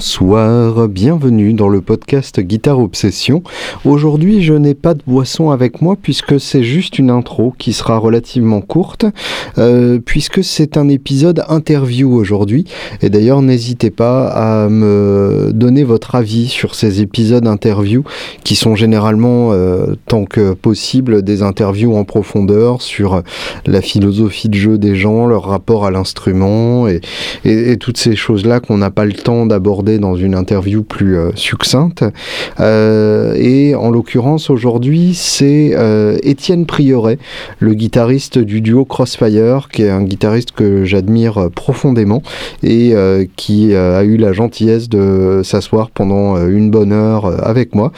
Bonsoir, bienvenue dans le podcast Guitare Obsession. Aujourd'hui, je n'ai pas de boisson avec moi puisque c'est juste une intro qui sera relativement courte, euh, puisque c'est un épisode interview aujourd'hui. Et d'ailleurs, n'hésitez pas à me donner votre avis sur ces épisodes interview qui sont généralement, euh, tant que possible, des interviews en profondeur sur la philosophie de jeu des gens, leur rapport à l'instrument et, et toutes ces choses-là qu'on n'a pas le temps d'aborder dans une interview plus euh, succincte. Euh, et en l'occurrence, aujourd'hui, c'est euh, Étienne Prioret, le guitariste du duo Crossfire, qui est un guitariste que j'admire profondément et qui a eu la gentillesse de s'asseoir pendant une bonne heure avec moi.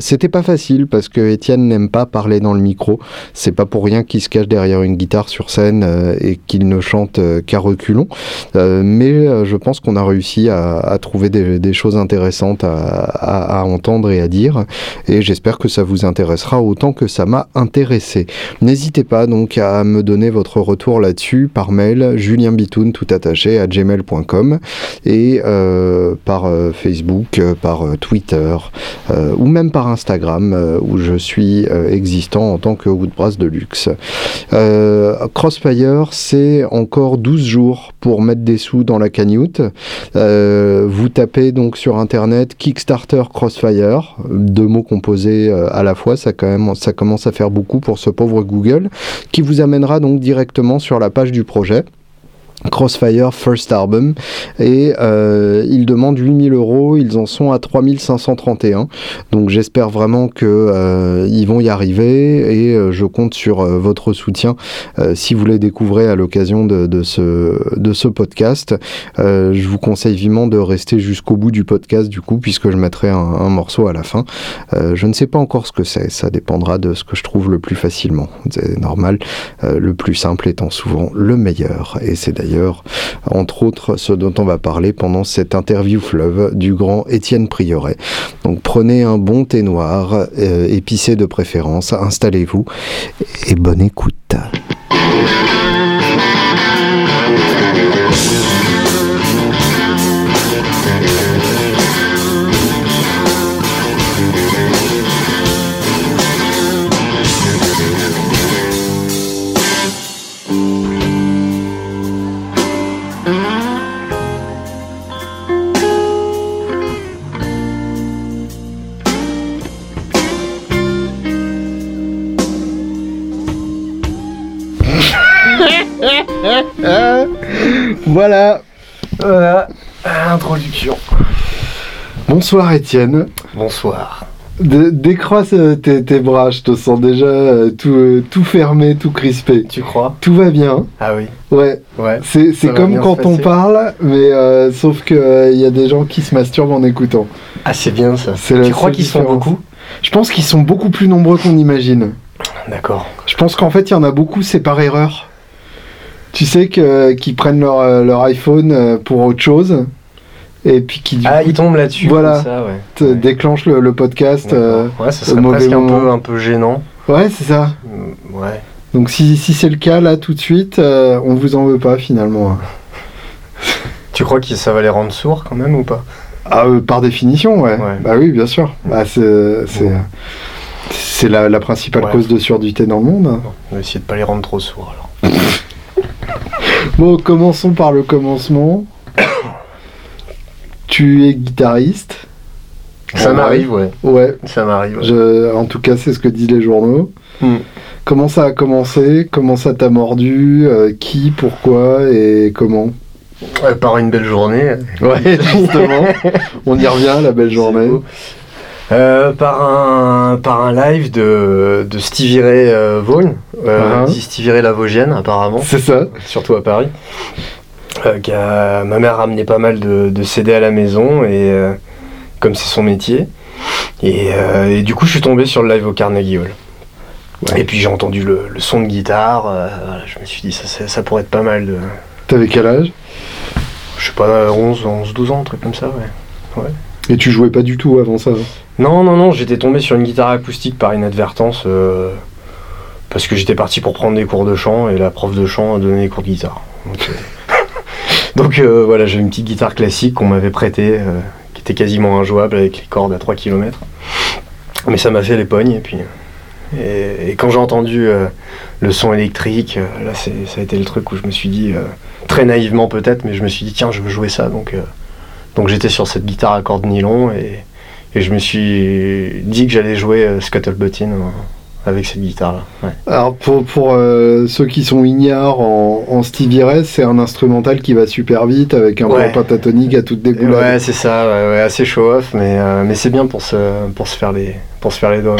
C'était pas facile parce que Étienne n'aime pas parler dans le micro. C'est pas pour rien qu'il se cache derrière une guitare sur scène et qu'il ne chante qu'à reculons. mais je pense qu'on a réussi à, trouver des, choses intéressantes à, entendre et à dire. Et j'espère que ça vous intéressera autant que ça m'a intéressé. N'hésitez pas donc à me donner votre retour là-dessus par mail julienbitoun tout attaché à gmail.com et euh, par euh, Facebook, euh, par Twitter ou même par Instagram où je suis existant en tant que Woodbrass de luxe. Crossfire, c'est encore 12 jours pour mettre des sous dans la cagnotte. Vous tapez donc sur internet Kickstarter Crossfire, deux mots composés euh, à la fois, ça, quand même, ça commence à faire beaucoup pour ce pauvre Google, qui vous amènera donc directement sur la page du projet. Crossfire First Album. Et euh, ils demandent 8000 euros, ils en sont à 3531 donc j'espère vraiment que euh, vont y arriver. Et euh, je compte sur votre soutien si vous les découvrez à l'occasion de, de, ce, de ce podcast. Je vous conseille vivement de rester jusqu'au bout du podcast du coup puisque je mettrai un, un morceau à la fin. Je ne sais pas encore ce que c'est. Ça dépendra de ce que je trouve le plus facilement. C'est normal. Le plus simple étant souvent le meilleur. Et c'est d'ailleurs entre autres ce dont on va parler pendant cette interview fleuve du grand Étienne Prioret. Donc prenez un bon thé noir, euh, épicé de préférence, installez-vous et bonne écoute. Voilà. Voilà. Introduction. Bonsoir Étienne. Bonsoir. décroisse euh, tes, bras, je te sens déjà euh, tout, euh, tout fermé, tout crispé. Tu crois? Tout va bien. Ah oui. Ouais. Ouais. C'est comme quand on parle, mais sauf qu'il il y a des gens qui se masturbent en écoutant. Ah c'est bien ça. Tu crois qu'ils sont beaucoup? Je pense qu'ils sont beaucoup plus nombreux qu'on imagine. D'accord. Je pense qu'en fait il y en a beaucoup, c'est par erreur. Tu sais qu'ils prennent leur, euh, leur iPhone euh, pour autre chose. Et puis qui ah ils tombent là-dessus voilà ça, ouais. déclenche le, podcast euh, ouais ça serait presque un peu, un peu gênant. Ouais c'est ça. Mm, ouais. Donc si, si c'est le cas là tout de suite on vous en veut pas finalement tu crois que ça va les rendre sourds quand même ou pas? Ah par définition ouais. bah oui bien sûr. Bah, c'est c'est la, la, principale cause de surdité dans le monde. On va essayer de pas les rendre trop sourds alors Bon, commençons par le commencement. tu es guitariste. Ça m'arrive, ouais. Ouais. Ça m'arrive. En tout cas, c'est ce que disent les journaux. Hmm. Comment ça a commencé? Comment ça t'a mordu? Euh, Qui? Pourquoi? Et comment? Par une belle journée. Ouais, justement. On y revient, la belle journée. Euh, par, un, par un live de, de Stevie Ray euh, Vaughan, euh, uh-huh. Stevie Ray la Vosgienne apparemment. C'est ça. Surtout à Paris. ma mère ramenait pas mal de, de, CD à la maison, et comme c'est son métier. Et, du coup, je suis tombé sur le live au Carnegie Hall. Et puis j'ai entendu le, le, son de guitare, je me suis dit ça, ça, pourrait être pas mal de... T'avais quel âge? Je sais pas, 11, 11, 12 ans, un truc comme ça, ouais. ouais. Et tu jouais pas du tout avant ça Non, non, non, j'étais tombé sur une guitare acoustique par inadvertance euh, parce que j'étais parti pour prendre des cours de chant et la prof de chant a donné des cours de guitare. Euh, Donc euh, voilà, j'ai une petite guitare classique qu'on m'avait prêtée, euh, qui était quasiment injouable avec les cordes à 3 km. Mais ça m'a fait les pognes et puis. Et, quand j'ai entendu euh, le son électrique, euh, là ça a été le truc où je me suis dit, euh, très naïvement peut-être, mais je me suis dit tiens je veux jouer ça. Donc, euh, donc j'étais sur cette guitare à cordes nylon et, et je me suis dit que j'allais jouer euh, Scuttlebutt In, euh, avec cette guitare là. Alors pour, pour euh, ceux qui sont ignares en, en Stevie Ray, c'est un instrumental qui va super vite avec un Ouais. pentatonique à toute déboulade. Ouais, c'est ça, ouais, assez show off, mais, euh, mais c'est bien pour se, pour se faire les, pour se faire les doigts.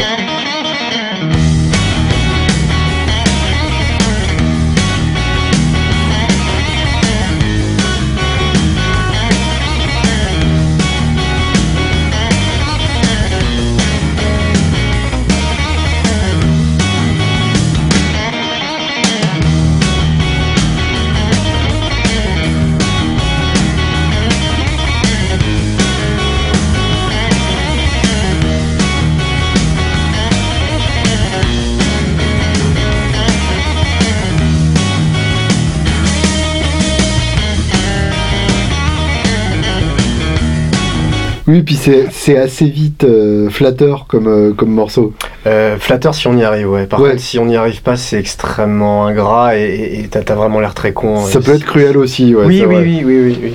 Oui, puis c'est assez vite euh, flatteur comme, euh, comme morceau. Euh, flatteur si on y arrive, ouais. Par Ouais. contre, si on n'y arrive pas, c'est extrêmement ingrat et- t'as vraiment l'air très con. Ça Et peut être cruel aussi, ouais. oui, oui, oui, oui, oui,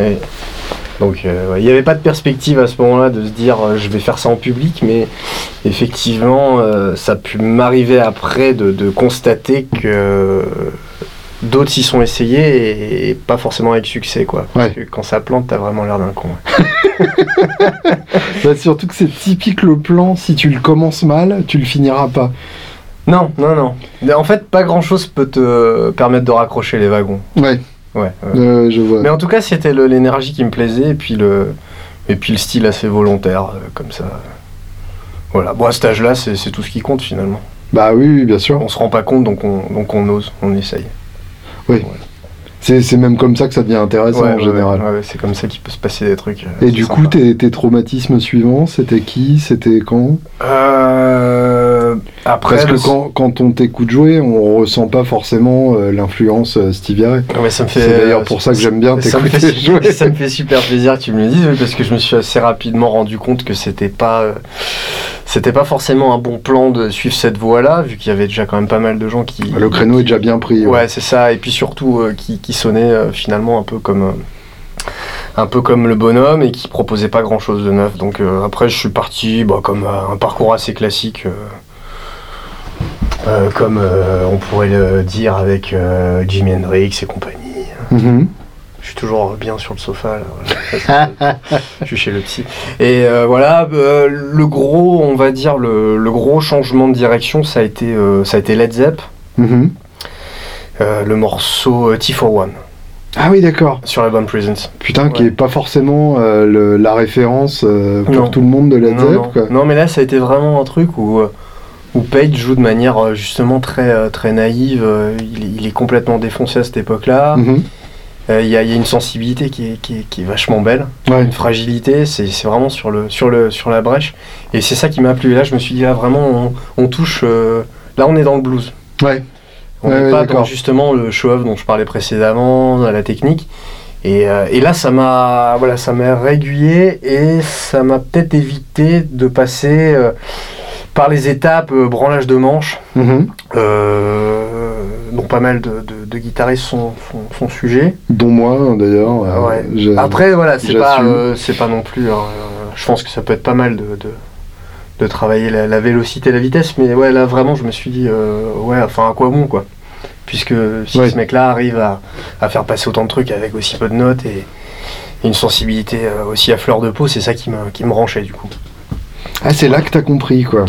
oui. Donc, euh, ouais, il n'y avait pas de perspective à ce moment-là de se dire euh, je vais faire ça en public, mais effectivement, euh, ça a pu m'arriver après de, de constater que d'autres s'y sont essayés et, pas forcément avec succès, quoi. Parce Ouais. que quand ça plante, t'as vraiment l'air d'un con. Bah, surtout que c'est typique le plan, si tu le commences mal, tu le finiras pas. Non, non, non. En fait, pas grand-chose peut te permettre de raccrocher les wagons. Ouais, Ouais. ouais. euh, je vois. Mais en tout cas, c'était l'énergie qui me plaisait et puis le, et puis le style assez volontaire, euh, comme ça. Voilà. Bon, à cet âge-là, c'est c'est tout ce qui compte finalement. Bah oui, oui, bien sûr. On se rend pas compte, donc on, donc on ose, on essaye. C'est c'est même comme ça que ça devient intéressant Ouais, en général. ouais, ouais, c'est comme ça qu'il peut se passer des trucs. euh, Et du coup, tes, tes traumatismes suivants, c'était qui C'était quand? Euh, après, Parce que le- quand, quand on t'écoute jouer, on ressent pas forcément euh, l'influence euh, Stevie Ray. Ouais, ça me fait. C'est d'ailleurs pour ça que j'aime bien t'écouter fait, jouer. ça me fait super plaisir que tu me le dises, parce que je me suis assez rapidement rendu compte que c'était pas, euh, c'était pas forcément un bon plan de suivre cette voie-là, vu qu'il y avait déjà quand même pas mal de gens qui. Le créneau est déjà bien pris. Ouais, c'est ça, et puis surtout euh, qui, qui sonnait finalement un peu comme. un peu comme le bonhomme et qui proposait pas grand chose de neuf. Donc euh, après, je suis parti bah, comme euh, un parcours assez classique, euh, euh, comme euh, on pourrait le dire avec euh, Jimi Hendrix et compagnie. Mhm. Je suis toujours bien sur le sofa. Là, voilà. je suis chez le psy. Et euh, voilà, le gros, on va dire, le, le gros changement de direction, ça a été, ça a été Led Zepp, Mhm. le morceau T for One Ah oui, d'accord. sur l'album Presence. Putain, qui est pas forcément le- la référence pour Non. tout le monde de Led non, Zepp. non. quoi. Non, mais là, ça a été vraiment un truc où, où Page joue de manière euh, justement très, euh, très naïve. euh, il, est- il est complètement défoncé à cette époque-là. Mhm. Il y, a, il y a une sensibilité qui est, qui est- qui est vachement belle. Ouais. une fragilité, c'est vraiment sur, le, sur, le, sur la brèche. Et c'est ça qui m'a plu. Et là, je me suis dit, là, vraiment, on, on touche. euh, là, on est dans le blues. Ouais. On n'est ouais, pas dans justement le show-off dont je parlais précédemment, la technique. Et, euh, et là, ça m'a voilà, ça m'a et ça m'a peut-être évité de passer par les étapes euh, branlage de manche, Mhm. euh, dont pas mal de, de- de guitaristes sont, sont, sont sujets. Dont moi, hein, d'ailleurs. euh, Ouais. Après, voilà, c'est pas, pas non plus. hein, je pense que ça peut être pas mal de, de, de travailler la, la vélocité, la vitesse, mais ouais, là vraiment, je me suis dit, euh, ouais, enfin, à quoi bon, quoi. Puisque si Ouais. ce mec-là arrive à, à faire passer autant de trucs avec aussi peu de notes et, et une sensibilité aussi à fleur de peau, c'est ça qui me, qui me branchait, du coup. Ah, c'est là que t'as compris, quoi.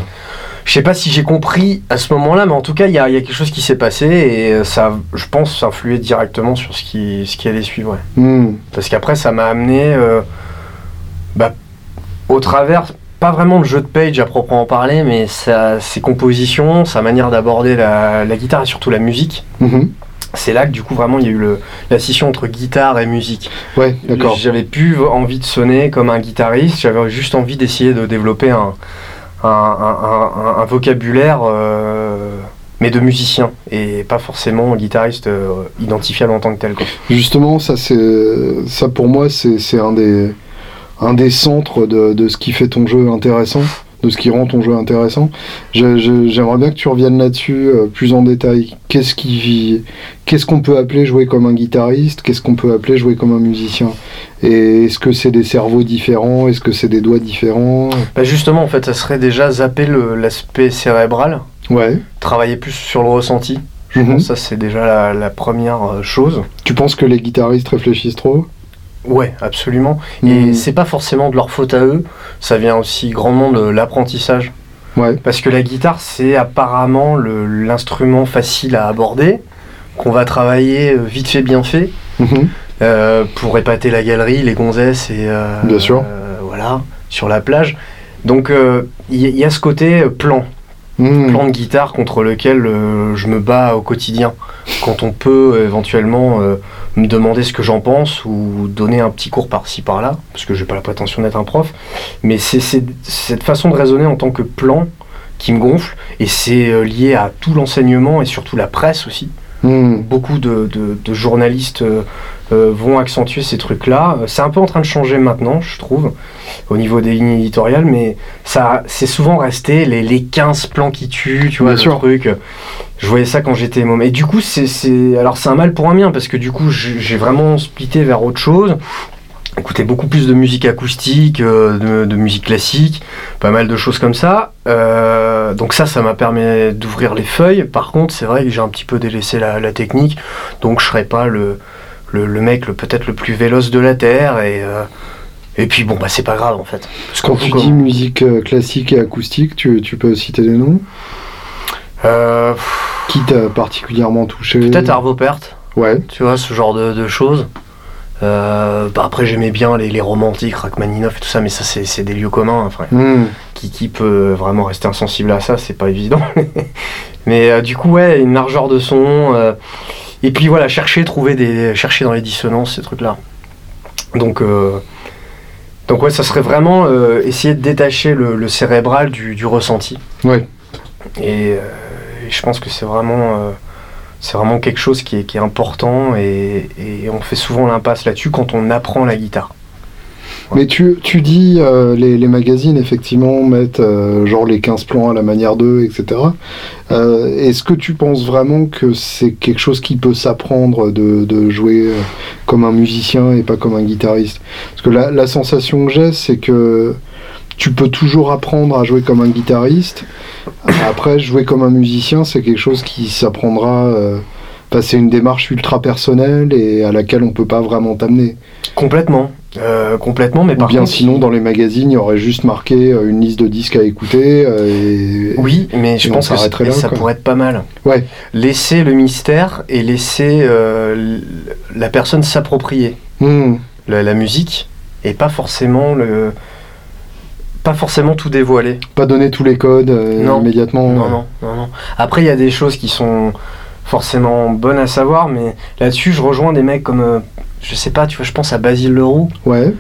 Je sais pas si j'ai compris à ce moment-là, mais en tout cas, il y a, il y a quelque chose qui s'est passé et euh, ça, je pense, influé directement sur ce qui, ce qui allait suivre. ouais. Hmm. Parce qu'après, ça m'a amené euh, bah, au travers, pas vraiment le jeu de Page à proprement parler, mais sa, ses compositions, sa manière d'aborder la, la guitare et surtout la musique. Mhm. C'est là que du coup, vraiment, il y a eu le, la scission entre guitare et musique. Ouais, d'accord. J'avais plus envie de sonner comme un guitariste, j'avais juste envie d'essayer de développer un, un, vocabulaire euh, mais de musicien et pas forcément guitariste euh, identifiable en tant que tel. Justement, ça, ça pour moi, c'est, c'est un, des, un des centres de, de ce qui fait ton jeu intéressant, de ce qui rend ton jeu intéressant. J'aimerais bien que tu reviennes là-dessus euh, plus en détail. Qu'est-ce, qui, qu'est-ce qu'on peut appeler jouer comme un guitariste? Qu'est-ce qu'on peut appeler jouer comme un musicien? Et est-ce que c'est des cerveaux différents? Est-ce que c'est des doigts différents? Bah justement, en fait, ça serait déjà zapper l'aspect cérébral, Ouais. travailler plus sur le ressenti. Je Mhm. pense que ça, c'est déjà la, la première euh, chose. Tu penses que les guitaristes réfléchissent trop? Ouais, absolument. Et Mhm. c'est pas forcément de leur faute à eux, ça vient aussi grandement de l'apprentissage. Ouais. Parce que la guitare, c'est apparemment l'instrument facile à aborder, qu'on va travailler euh, vite fait, bien fait, Mhm. euh, pour épater la galerie, les gonzesses et euh, Bien sûr. euh, voilà sur la plage. Donc euh, il y, y a ce côté euh, plan, Mhm. plan de guitare contre lequel euh, je me bats au quotidien. Quand on peut éventuellement euh, me demander ce que j'en pense ou donner un petit cours par-ci par-là, parce que j'ai pas la prétention d'être un prof, mais c'est cette façon de raisonner en tant que plan qui me gonfle et c'est euh, lié à tout l'enseignement et surtout la presse aussi Mhm. beaucoup de, de- de journalistes euh, vont accentuer ces trucs-là. C'est un peu en train de changer maintenant, je trouve, au niveau des lignes éditoriales, mais ça, c'est souvent resté les, les 15 plans qui tuent, tu vois, sûr. truc. Je voyais ça quand j'étais môme. Et du coup, c'est, c'est- alors c'est un mal pour un bien, parce que du coup, j'ai vraiment splitté vers autre chose. Écouter beaucoup plus de musique acoustique, euh, de, de musique classique, pas mal de choses comme ça. Euh, donc ça, ça m'a permis d'ouvrir les feuilles. Par contre, c'est vrai que j'ai un petit peu délaissé la, la technique, donc je serais pas le, le, le mec le, peut-être le plus véloce de la Terre. Et, euh, et puis bon, bah c'est pas grave en fait. Parce Quand tu dis musique euh, classique et acoustique, tu, tu peux citer des noms? Euh, Qui t'a particulièrement touché? peut-être Arvo Pärt, Ouais. tu vois, ce genre de, de choses. Euh, bah après, j'aimais bien les, les romantiques, Rachmaninoff et tout ça, mais ça, c'est c'est des lieux communs. Enfin, Hmm. qui, qui peut vraiment rester insensible à ça, c'est pas évident. Mais euh, du coup, ouais, une largeur de son. Et puis voilà, chercher, trouver des. chercher dans les dissonances, ces trucs-là. Donc, euh, donc ouais, ça serait vraiment euh, essayer de détacher le, le cérébral du, du ressenti. Ouais. Et, euh, et je pense que c'est vraiment. euh, c'est vraiment quelque chose qui est, qui est important et, et on fait souvent l'impasse là-dessus quand on apprend la guitare. Mais tu, tu dis, euh, les, les magazines, effectivement, mettent euh, genre les 15 plans à la manière d'eux, etc. Euh, Est-ce que tu penses vraiment que c'est quelque chose qui peut s'apprendre de, de jouer euh, comme un musicien et pas comme un guitariste? Parce que la, la sensation que j'ai, c'est que tu peux toujours apprendre à jouer comme un guitariste. Après, jouer comme un musicien, c'est quelque chose qui s'apprendra. Enfin, c'est une démarche ultra personnelle et à laquelle on peut pas vraiment t'amener. Complètement. Euh, complètement, mais Ou par bien contre, sinon, dans les magazines, il y aurait juste marqué euh, une liste de disques à écouter. euh, et... Oui, mais je Et pense que ça, là, ça quoi. pourrait être pas mal. Ouais. Laisser le mystère et laisser euh, la personne s'approprier Hmm. la, la musique et pas forcément le pas forcément tout dévoiler. Pas donner tous les codes euh, Non. immédiatement. Non, non, non, non. Après, il y a des choses qui sont forcément bonnes à savoir, mais là-dessus, je rejoins des mecs comme, euh, je sais pas, tu vois, je pense à Basile Leroux, Ouais.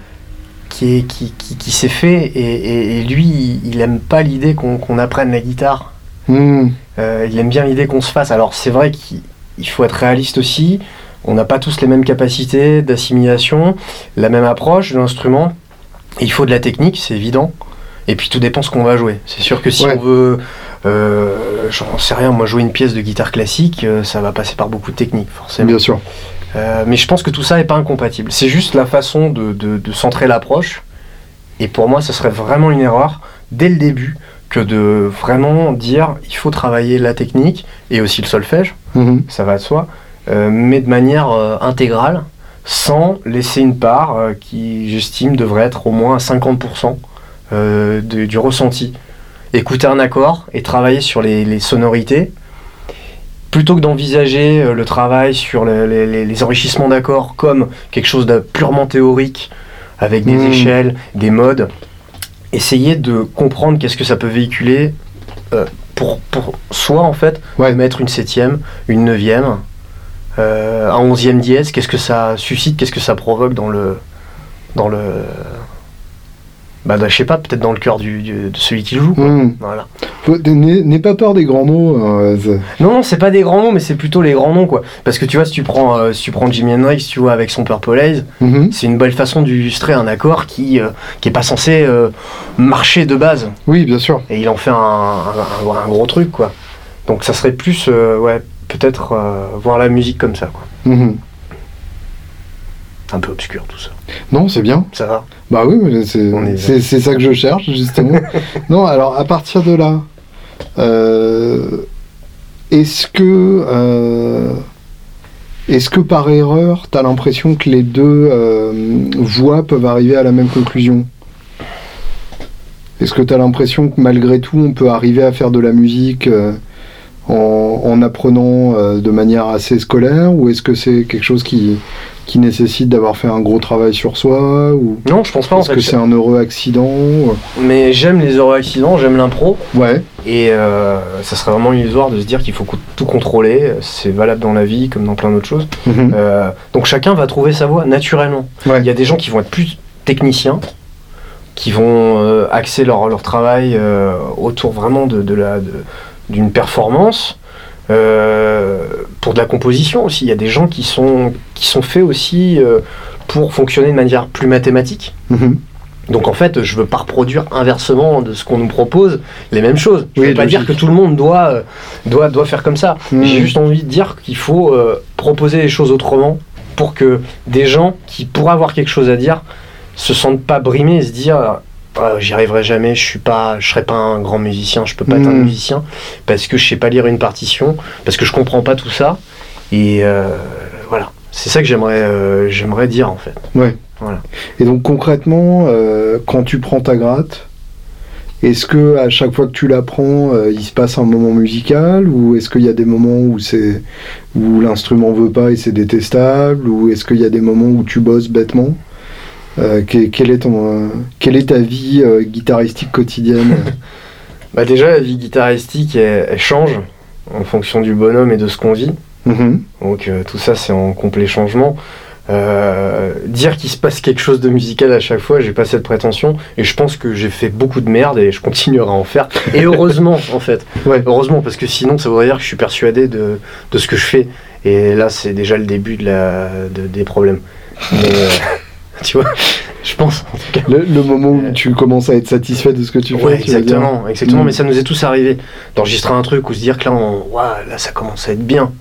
qui, est, qui, qui, qui s'est fait, et, et- et lui, il, aime pas l'idée qu'on apprenne la guitare. Hmm. Euh, il aime bien l'idée qu'on se fasse. Alors c'est vrai qu'il il faut être réaliste aussi. On n'a pas tous les mêmes capacités d'assimilation, la même approche de l'instrument. Il faut de la technique, c'est évident. Et puis tout dépend ce qu'on va jouer. C'est sûr que si Ouais. on veut, j'en sais rien, moi jouer une pièce de guitare classique, euh, ça va passer par beaucoup de technique, forcément. Bien sûr. Euh, mais je pense que tout ça n'est pas incompatible. C'est juste la façon de, de- de centrer l'approche. Et pour moi, ce serait vraiment une erreur dès le début que de vraiment dire il faut travailler la technique et aussi le solfège, Mhm. ça va de soi, euh, mais de manière euh, intégrale, sans laisser une part euh, qui, j'estime, devrait être au moins à 50% euh, de- du ressenti. Écouter un accord et travailler sur les, les sonorités, plutôt que d'envisager euh, le travail sur le- les, les- les enrichissements d'accords comme quelque chose de purement théorique, avec des Mm. échelles, des modes, essayer de comprendre qu'est-ce que ça peut véhiculer euh, pour, pour soi en fait, Ouais. mettre une septième, une neuvième, euh, un onzième dièse, qu'est-ce que ça suscite, qu'est-ce que ça provoque dans le... Dans le bah, je sais pas, peut-être dans le cœur du, du- de celui qui joue. Hmm. Voilà. N'aie pas peur des grands mots. hein, Non, non, c'est pas des grands mots, mais c'est plutôt les grands noms, quoi. Parce que tu vois, si tu prends, euh, si tu prends Jimi Hendrix, tu vois, avec son Purple Haze, Mhm. c'est une belle façon d'illustrer un accord qui, euh, qui est pas censé euh, marcher de base. Oui, bien sûr. Et il en fait un, un- un- un gros truc, quoi. Donc ça serait plus, ouais, peut-être voir la musique comme ça, quoi. Mhm. Un peu obscur tout ça. Non, c'est bien. Ça va? Bah oui, mais c'est ça que je cherche, justement. non, alors à partir de là, euh, est-ce que, euh, est-ce que par erreur, tu as l'impression que les deux euh, voix peuvent arriver à la même conclusion? Est-ce que tu as l'impression que malgré tout, on peut arriver à faire de la musique en, en apprenant de manière assez scolaire? Ou est-ce que c'est quelque chose qui, qui nécessite d'avoir fait un gros travail sur soi ou Non, je pense pas en est-ce fait. que c'est un heureux accident Mais j'aime les heureux accidents, j'aime l'impro. Ouais. Et euh, ça serait vraiment illusoire de se dire qu'il faut tout contrôler. C'est valable dans la vie comme dans plein d'autres choses. Mhm. Euh, donc chacun va trouver sa voie naturellement. Ouais. Il y a des gens qui vont être plus techniciens, qui vont euh, axer leur, leur travail euh, autour vraiment de, de la, de- d'une performance. Euh, pour de la composition aussi, il y a des gens qui sont, qui sont faits aussi euh, pour fonctionner de manière plus mathématique. Mhm. Donc en fait, je veux pas reproduire inversement de ce qu'on nous propose les mêmes choses. Je Oui, veux pas logique. dire que tout le monde doit, euh, doit, doit faire comme ça. Mhm. J'ai juste envie de dire qu'il faut euh, proposer les choses autrement pour que des gens qui pourraient avoir quelque chose à dire se sentent pas brimés et se dire Ah, j'y arriverai jamais, je suis pas, je serai pas un grand musicien, je peux pas être un Mhm. musicien parce que je sais pas lire une partition, parce que je comprends pas tout ça. Et euh, voilà, c'est ça que j'aimerais, euh, j'aimerais dire en fait. Ouais. Voilà. Et donc concrètement, euh, quand tu prends ta gratte, est-ce que à chaque fois que tu la prends, il se passe un moment musical ou est-ce qu'il y a des moments où c'est où l'instrument veut pas et c'est détestable ou est-ce qu'il y a des moments où tu bosses bêtement? Euh, est ton, euh, quelle est ta vie euh, guitaristique quotidienne? Bah déjà, la vie guitaristique, elle, elle change en fonction du bonhomme et de ce qu'on vit. Mhm. Donc euh, tout ça, c'est en complet changement. Dire qu'il se passe quelque chose de musical à chaque fois, j'ai pas cette prétention. Et je pense que j'ai fait beaucoup de merde et je continuerai à en faire. Et heureusement, en fait. Ouais. Heureusement, parce que sinon, ça voudrait dire que je suis persuadé de, de ce que je fais. Et là, c'est déjà le début de la, de- des problèmes. Mais, tu vois, je pense, en tout cas. le, le moment où tu commences à être satisfait de ce que tu fais, Ouais, tu exactement, exactement. Mm. Mais ça nous est tous arrivé d'enregistrer un truc ou se dire que là, on, Ouah, là, ça commence à être bien.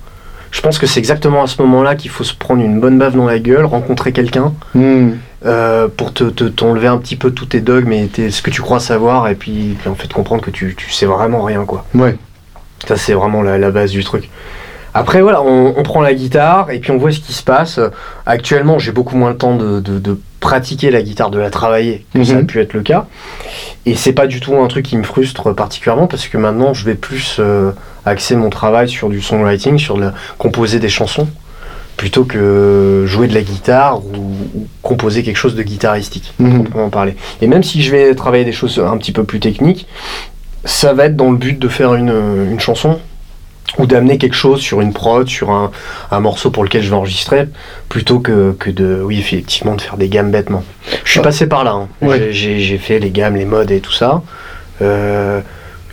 Je pense que c'est exactement à ce moment-là qu'il faut se prendre une bonne baffe dans la gueule, rencontrer quelqu'un Hmm. euh, pour te, te- t'enlever un petit peu tous tes dogmes et tes- ce que tu crois savoir et puis, puis en fait comprendre que tu, tu sais vraiment rien quoi. Ouais. Ça c'est vraiment la, la base du truc. Après voilà, on, on prend la guitare et puis on voit ce qui se passe. Actuellement j'ai beaucoup moins le temps de, de- de pratiquer la guitare, de la travailler, que ça a Mhm. pu être le cas. Et c'est pas du tout un truc qui me frustre particulièrement parce que maintenant je vais plus euh, axer mon travail sur du songwriting, sur le, composer des chansons plutôt que jouer de la guitare ou, ou composer quelque chose de guitaristique Mhm. proprement parler. Et même si je vais travailler des choses un petit peu plus techniques, ça va être dans le but de faire une, une chanson ou d'amener quelque chose sur une prod, sur un, un morceau pour lequel je vais enregistrer, plutôt que, que de, oui, effectivement, de faire des gammes bêtement. Je suis Ah. passé par là. hein. Ouais. J'ai- fait les gammes, les modes et tout ça. Euh,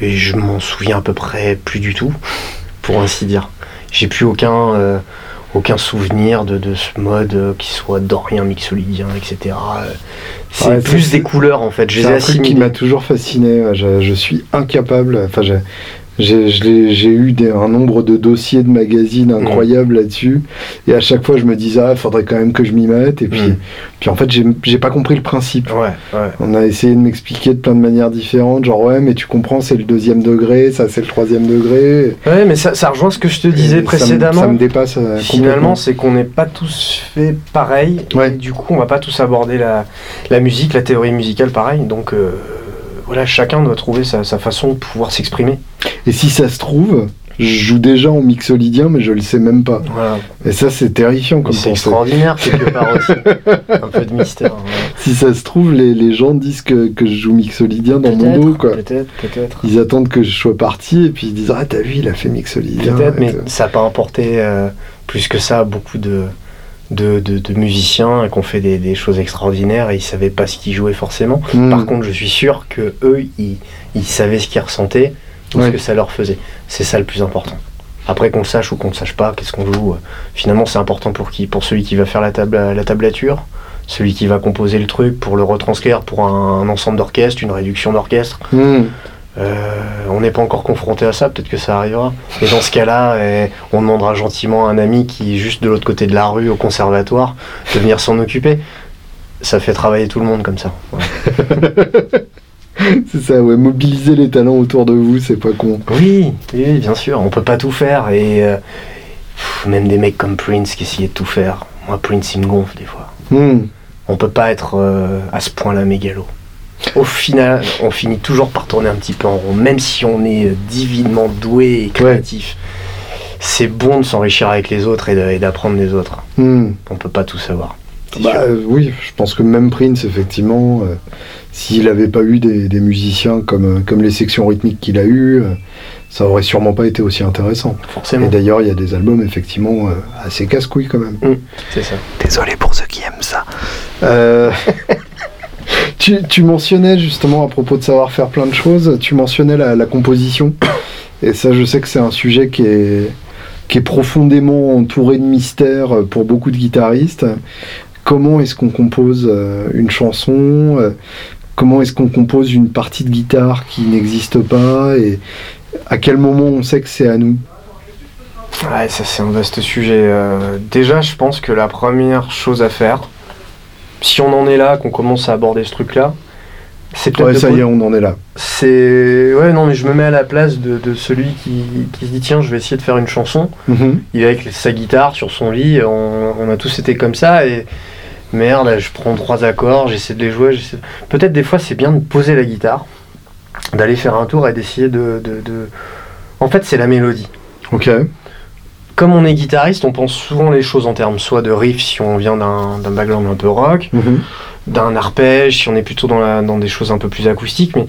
et je m'en souviens à peu près plus du tout, pour ainsi dire. J'ai plus aucun, euh, aucun souvenir de, de ce mode euh, qui soit dorien, mixolydien, etc. C'est Ouais, plus des couleurs en fait. C'est un truc qui m'a toujours fasciné. Je, je suis incapable. Enfin, j'ai- eu des- un nombre de dossiers de magazines Mm. incroyables là-dessus. Et à chaque fois, je me disais, ah, faudrait quand même que je m'y mette. Et puis, Mm. puis en fait, j'ai pas compris le principe. Ouais, ouais. On a essayé de m'expliquer de plein de manières différentes. Genre, ouais, mais tu comprends, c'est le deuxième degré, ça, c'est le troisième degré. Ouais, mais ça, ça rejoint ce que je te Et disais ça me- précédemment. Ça me, dépasse. euh, Finalement, c'est qu'on n'est pas tous fait pareil. Ouais. Et du coup, on va pas tous aborder la, la musique, la théorie musicale pareil. Donc, euh, voilà, chacun doit trouver sa, sa façon de pouvoir s'exprimer. Et si ça se trouve, je joue déjà en mixolydien, mais je le sais même pas. Voilà. Et ça, c'est terrifiant comme C'est extraordinaire, quelque part aussi. Un peu de mystère. ouais. Si ça se trouve, les, les gens disent que, que je joue mixolydien dans mon dos, quoi. Peut-être, peut-être. Ils attendent que je sois parti et puis ils disent Ah, t'as vu, il a fait mixolydien. Peut-être, mais ça n'a pas importé euh, plus que ça beaucoup de, de, de- de musiciens qui ont fait des, des choses extraordinaires et ils savaient pas ce qu'ils jouaient forcément. Hmm. Par contre, je suis sûr que eux, ils, ils savaient ce qu'ils ressentaient ou ce que ça leur faisait. C'est ça le plus important. Après qu'on le sache ou qu'on ne sache pas, qu'est-ce qu'on joue, euh, finalement c'est important pour qui Pour celui qui va faire la, table, la tablature, celui qui va composer le truc, pour le retranscrire pour un, un ensemble d'orchestre, une réduction d'orchestre. Hmm. Euh, on n'est pas encore confronté à ça, peut-être que ça arrivera. Et dans ce cas-là, eh, on demandera gentiment à un ami qui est juste de l'autre côté de la rue au conservatoire de venir s'en occuper. Ça fait travailler tout le monde comme ça. C'est ça, ouais. Mobiliser les talents autour de vous, c'est pas con. Oui, oui, bien sûr, on peut pas tout faire. Et euh, pff, même des mecs comme Prince qui essayaient de tout faire. Moi, Prince, il me gonfle des fois. Hmm. On peut pas être euh, à ce point-là mégalo. Au final, on finit toujours par tourner un petit peu en rond, même si on est divinement doué et créatif. C'est bon de s'enrichir avec les autres et d'apprendre des autres. Hmm. On peut pas tout savoir. Bah, euh, oui, je pense que même Prince, effectivement, euh, s'il n'avait pas eu des, des musiciens comme, euh, comme les sections rythmiques qu'il a eues, euh, ça aurait sûrement pas été aussi intéressant. Forcément. Et d'ailleurs, il y a des albums, effectivement, euh, assez casse-couilles quand même. C'est ça. Désolé pour ceux qui aiment ça. Tu, mentionnais justement à propos de savoir faire plein de choses, tu mentionnais la, composition. Et ça, je sais que c'est un sujet qui est, qui est profondément entouré de mystères pour beaucoup de guitaristes. Comment est-ce qu'on compose euh, une chanson euh, Comment est-ce qu'on compose une partie de guitare qui n'existe pas Et à quel moment on sait que c'est à nous? Ouais, ça c'est un vaste sujet. Euh, déjà, je pense que la première chose à faire, si on en est là, qu'on commence à aborder ce truc-là, c'est peut-être Ouais, ça y est, on en est là. C'est ouais non mais je me mets à la place de, de celui qui, qui se dit tiens je vais essayer de faire une chanson. Mhm. Il est avec sa guitare sur son lit. On, on a tous été comme ça et merde je prends trois accords, j'essaie de les jouer. Peut-être des fois c'est bien de poser la guitare, d'aller faire un tour et d'essayer de, de- de- En fait c'est la mélodie. Ok. Comme on est guitariste, on pense souvent les choses en termes soit de riff si on vient d'un background un peu rock, Mhm. d'un arpège, si on est plutôt dans, la, dans des choses un peu plus acoustiques, mais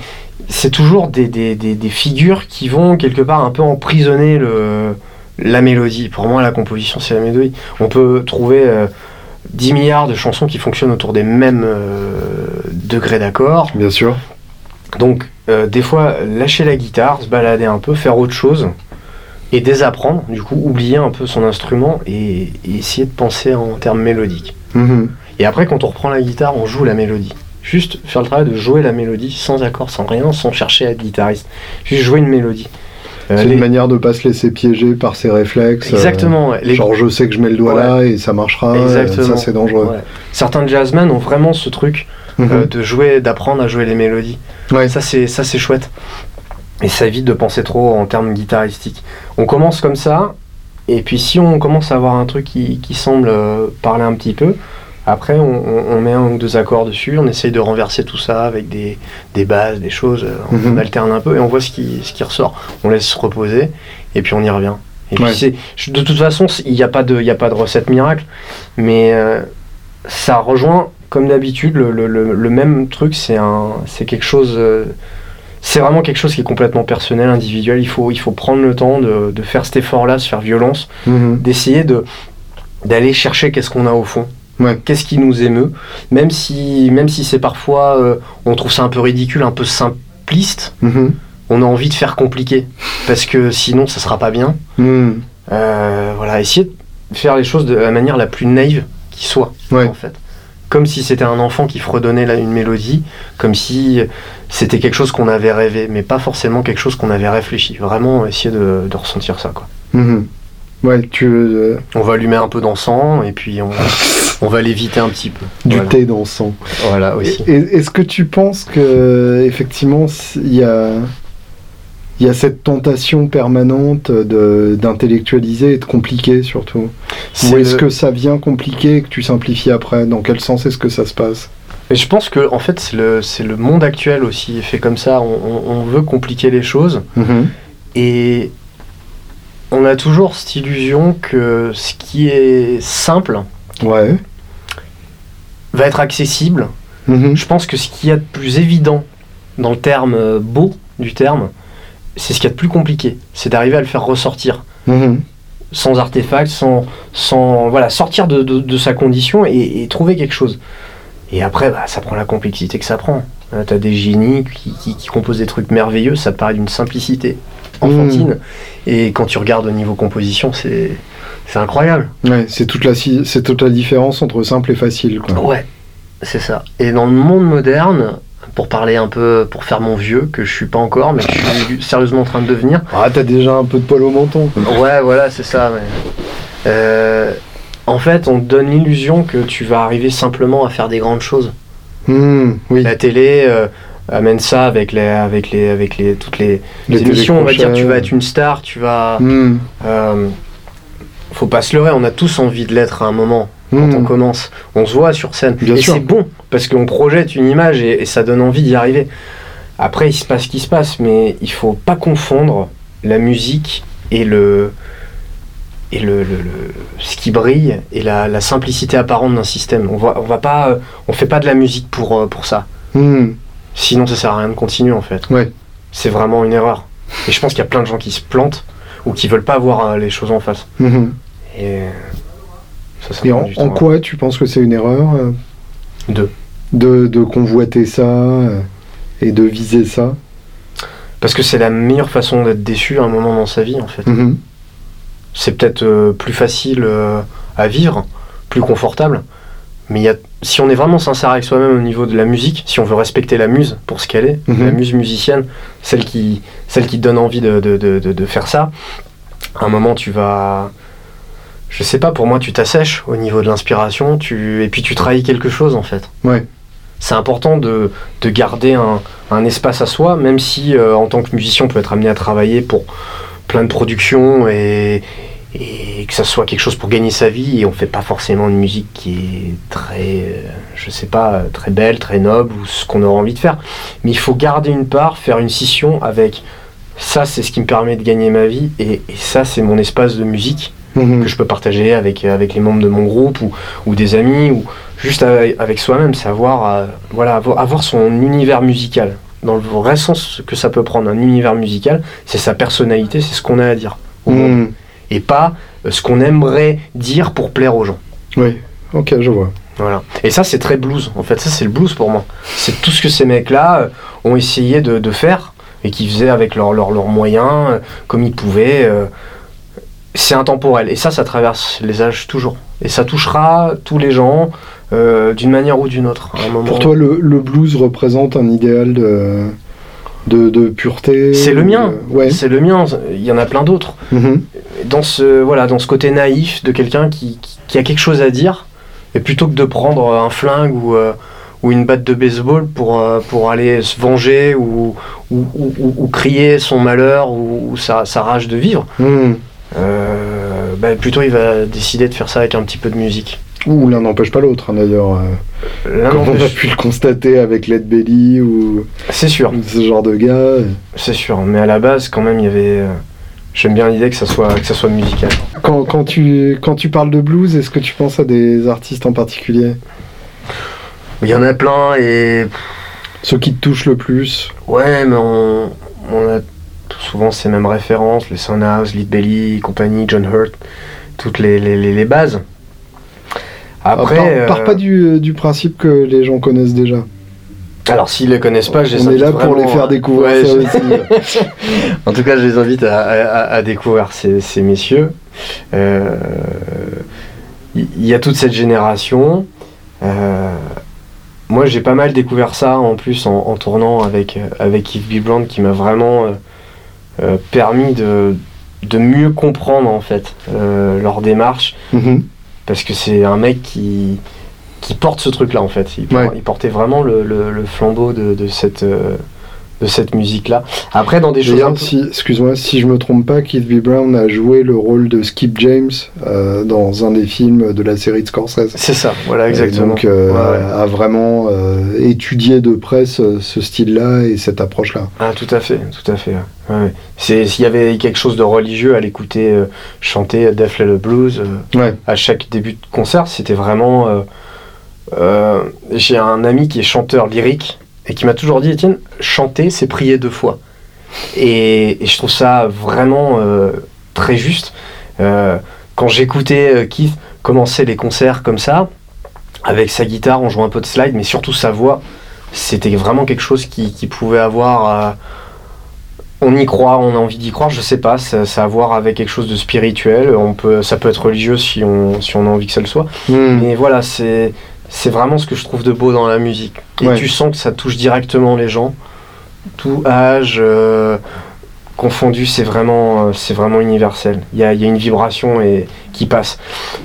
c'est toujours des, des- des- des figures qui vont quelque part un peu emprisonner le, la mélodie. Pour moi, la composition, c'est la mélodie. On peut trouver euh, 10 milliards de chansons qui fonctionnent autour des mêmes euh, degrés d'accord. Bien sûr. Donc, euh, des fois, lâcher la guitare, se balader un peu, faire autre chose et désapprendre, du coup, oublier un peu son instrument et, et essayer de penser en termes mélodiques. Mhm. Et après, quand on reprend la guitare, on joue la mélodie. Juste faire le travail de jouer la mélodie sans accord, sans rien, sans chercher à être guitariste. Juste jouer une mélodie. Euh, C'est les- une manière de pas se laisser piéger par ses réflexes. euh, Exactement. Les- genre je sais que je mets le doigt Ouais. là et ça marchera. euh, Exactement. Ça c'est dangereux. ouais. Certains jazzmen ont vraiment ce truc Mhm. euh, de jouer, d'apprendre à jouer les mélodies. Ouais. Ça, c'est ça, c'est chouette. Et ça évite de penser trop en termes guitaristiques. On commence comme ça, et puis si on commence à avoir un truc qui, qui semble euh, parler un petit peu, après on, met un ou deux accords dessus, on essaye de renverser tout ça avec des, des bases, des choses, euh, on, Mhm. alterne un peu et on voit ce qui, ce qui ressort. On laisse se reposer, et puis on y revient. Et Ouais. de toute façon, il n'y a, pas de- y a pas de recette miracle, mais euh, ça rejoint, comme d'habitude, le, le- le- le même truc, c'est, un, c'est quelque chose... euh, c'est vraiment quelque chose qui est complètement personnel, individuel. Il faut, il faut prendre le temps de, de faire cet effort-là, se faire violence, Mhm. d'essayer de, d'aller chercher qu'est-ce qu'on a au fond. Ouais. Qu'est-ce qui nous émeut, même si, même si c'est parfois, euh, on trouve ça un peu ridicule, un peu simpliste, Mhm. on a envie de faire compliqué, parce que sinon ça sera pas bien. Mhm. Euh, voilà, essayer de faire les choses de la manière la plus naïve qui soit, Ouais. en fait. Comme si c'était un enfant qui fredonnait là une mélodie, comme si c'était quelque chose qu'on avait rêvé, mais pas forcément quelque chose qu'on avait réfléchi. Vraiment essayer de, de ressentir ça, quoi. Mhm. Ouais, tu euh, On va allumer un peu d'encens et puis on, on va l'éviter un petit peu. du voilà. thé dansant. Voilà aussi. Est-ce que tu penses que effectivement il y a il y a cette tentation permanente d'intellectualiser et de compliquer surtout. Ou C'est est-ce le- que ça vient compliquer et que tu simplifies après? Dans quel sens est-ce que ça se passe? Et je pense que en fait c'est le, le monde actuel aussi fait comme ça. On, veut compliquer les choses Mhm. et on a toujours cette illusion que ce qui est simple Ouais. va être accessible. Mhm. Je pense que ce qu'il y a de plus évident dans le terme euh, beau du terme, c'est ce qu'il y a de plus compliqué. C'est d'arriver à le faire ressortir Mhm. sans artefact, sans, sans voilà, sortir de, de- de sa condition et, et trouver quelque chose. Et après, bah, ça prend la complexité que ça prend. Euh, T'as des génies qui, qui- qui composent des trucs merveilleux, ça paraît d'une simplicité enfantine. Et quand tu regardes au niveau composition, c'est c'est incroyable. Ouais, c'est toute la toute la différence entre simple et facile quoi. Ouais, c'est ça. Et dans le monde moderne, pour parler un peu, pour faire mon vieux, que je suis pas encore, mais que je suis sérieusement en train de devenir, Ah, t'as déjà un peu de poil au menton. Ouais, voilà, c'est ça. mais, euh, en fait, on te donne l'illusion que tu vas arriver simplement à faire des grandes choses. Hmm, oui. La télé euh, amène ça avec les, avec les, avec les, toutes les, Les émissions. On va dire, tu vas être une star, tu vas. Hmm, euh, faut pas se leurrer. On a tous envie de l'être à un moment quand hmm. on commence. On se voit sur scène. Bien et c'est bon parce qu'on projette une image et, et ça donne envie d'y arriver. Après, il se passe ce qui se passe, mais il faut pas confondre la musique et le et le, le- le- ce qui brille et la, la simplicité apparente d'un système. On va, on va pas, euh, on fait pas de la musique pour euh, pour ça. Hmm, Sinon, ça sert à rien de continuer en fait. Ouais. C'est vraiment une erreur. Et je pense qu'il y a plein de gens qui se plantent ou qui veulent pas voir euh, les choses en face. mhm. Et ça, ça Et en, quoi tu penses que c'est une erreur euh, de, de convoiter ça euh, et de viser ça Parce que c'est la meilleure façon d'être déçu à un moment dans sa vie, en fait. Mhm. C'est peut-être euh, plus facile euh, à vivre, plus confortable. Mais il y a, si on est vraiment sincère avec soi-même au niveau de la musique, si on veut respecter la muse pour ce qu'elle est, Mhm. la muse musicienne, celle qui, celle qui donne envie de, de, de, de- de faire ça, à un moment tu vas. Je sais pas, pour moi tu t'assèches au niveau de l'inspiration, tu, et puis tu trahis quelque chose en fait. Ouais. C'est important de, de garder un, un espace à soi, même si euh, en tant que musicien on peut être amené à travailler pour plein de productions et, et que ça soit quelque chose pour gagner sa vie et on fait pas forcément une musique qui est très, euh, je sais pas, euh, très belle, très noble ou ce qu'on aura envie de faire. Mais il faut garder une part, faire une scission avec ça c'est ce qui me permet de gagner ma vie et, et ça c'est mon espace de musique Mhm. que je peux partager avec, avec les membres de mon groupe ou, ou des amis ou juste avec, soi-même, savoir euh, voilà, avoir, avoir son univers musical. Dans le vrai sens que ça peut prendre, un univers musical, c'est sa personnalité, c'est ce qu'on a à dire. au monde. Mhm. Et pas euh, ce qu'on aimerait dire pour plaire aux gens. Oui, ok, je vois. Voilà. Et ça, c'est très blues. En fait, ça, c'est le blues pour moi. C'est tout ce que ces mecs-là euh, ont essayé de, de faire et qu'ils faisaient avec leurs moyens, euh, comme ils pouvaient. euh, c'est intemporel. Et ça, ça traverse les âges toujours. Et ça touchera tous les gens euh, d'une manière ou d'une autre. à un moment. Pour toi, le, le blues représente un idéal de, de, de pureté C'est le mien. euh, Ouais. c'est le mien. Il y en a plein d'autres. Mhm. dans ce voilà dans ce côté naïf de quelqu'un qui, qui- qui a quelque chose à dire et plutôt que de prendre un flingue ou euh, ou une batte de baseball pour euh, pour aller se venger ou ou, ou- ou- ou crier son malheur ou, sa rage de vivre Mhm. Euh, bah, plutôt il va décider de faire ça avec un petit peu de musique Ou l'un n'empêche pas l'autre, hein, d'ailleurs. euh, L'un Comme on a pu le constater avec Led Belly ou c'est sûr ce genre de gars. c'est sûr mais à la base quand même il y avait euh, j'aime bien l'idée que ça soit que ça soit musical Quand, quand, tu, quand tu parles de blues, est-ce que tu penses à des artistes en particulier? Il y en a plein et Ceux qui te touchent le plus? Ouais, mais on, on a souvent ces mêmes références, les Sunhouse, Lead Belly, compagnie, John Hurt, toutes les, les, les- les bases. Après, Ah, pars, pars euh, pas du, du principe que les gens connaissent déjà. alors s'ils les connaissent pas, je les On est là pour les faire découvrir Ouais, ça. En tout cas, je les invite à, à- à découvrir ces, ces messieurs. Euh, Il il y, a toute cette génération. Euh, moi, j'ai pas mal découvert ça en plus en, en tournant avec, euh, avec Yves Bibrand qui m'a vraiment euh, euh, permis de, de mieux comprendre en fait euh, leur démarche Mhm. parce que c'est un mec qui, qui porte ce truc là en fait. Il, Ouais. il portait vraiment le, le- le flambeau de, de cette, euh, de cette musique là. Après, dans des choses peu- si, excuse-moi, si je me trompe pas, Keith B. Brown a joué le rôle de Skip James euh, dans un des films de la série de Scorsese. C'est ça, voilà, exactement. Donc, euh, Ouais, ouais. a vraiment euh, étudié de près ce, ce style-là et cette approche-là. Ah, tout à fait, tout à fait. ouais. C'est s'il y avait quelque chose de religieux à l'écouter chanter Def Leppard Blues Ouais. à chaque début de concert, c'était vraiment. J'ai un ami qui est chanteur lyrique et qui m'a toujours dit Étienne, chanter, c'est prier deux fois. Et, et je trouve ça vraiment euh, très juste. Euh, quand j'écoutais euh, Keith commencer les concerts comme ça, avec sa guitare, en jouant un peu de slide, mais surtout sa voix, c'était vraiment quelque chose qui, qui pouvait avoir. euh, on y croit, on a envie d'y croire, je sais pas, ça, ça a à voir avec quelque chose de spirituel. On peut, ça peut être religieux si on, si on a envie que ça le soit. Hmm. Mais voilà, c'est c'est vraiment ce que je trouve de beau dans la musique. Et Ouais. tu sens que ça touche directement les gens, tout âge euh, confondu, c'est vraiment, euh, c'est vraiment universel. Il y a, y a une vibration et, qui passe.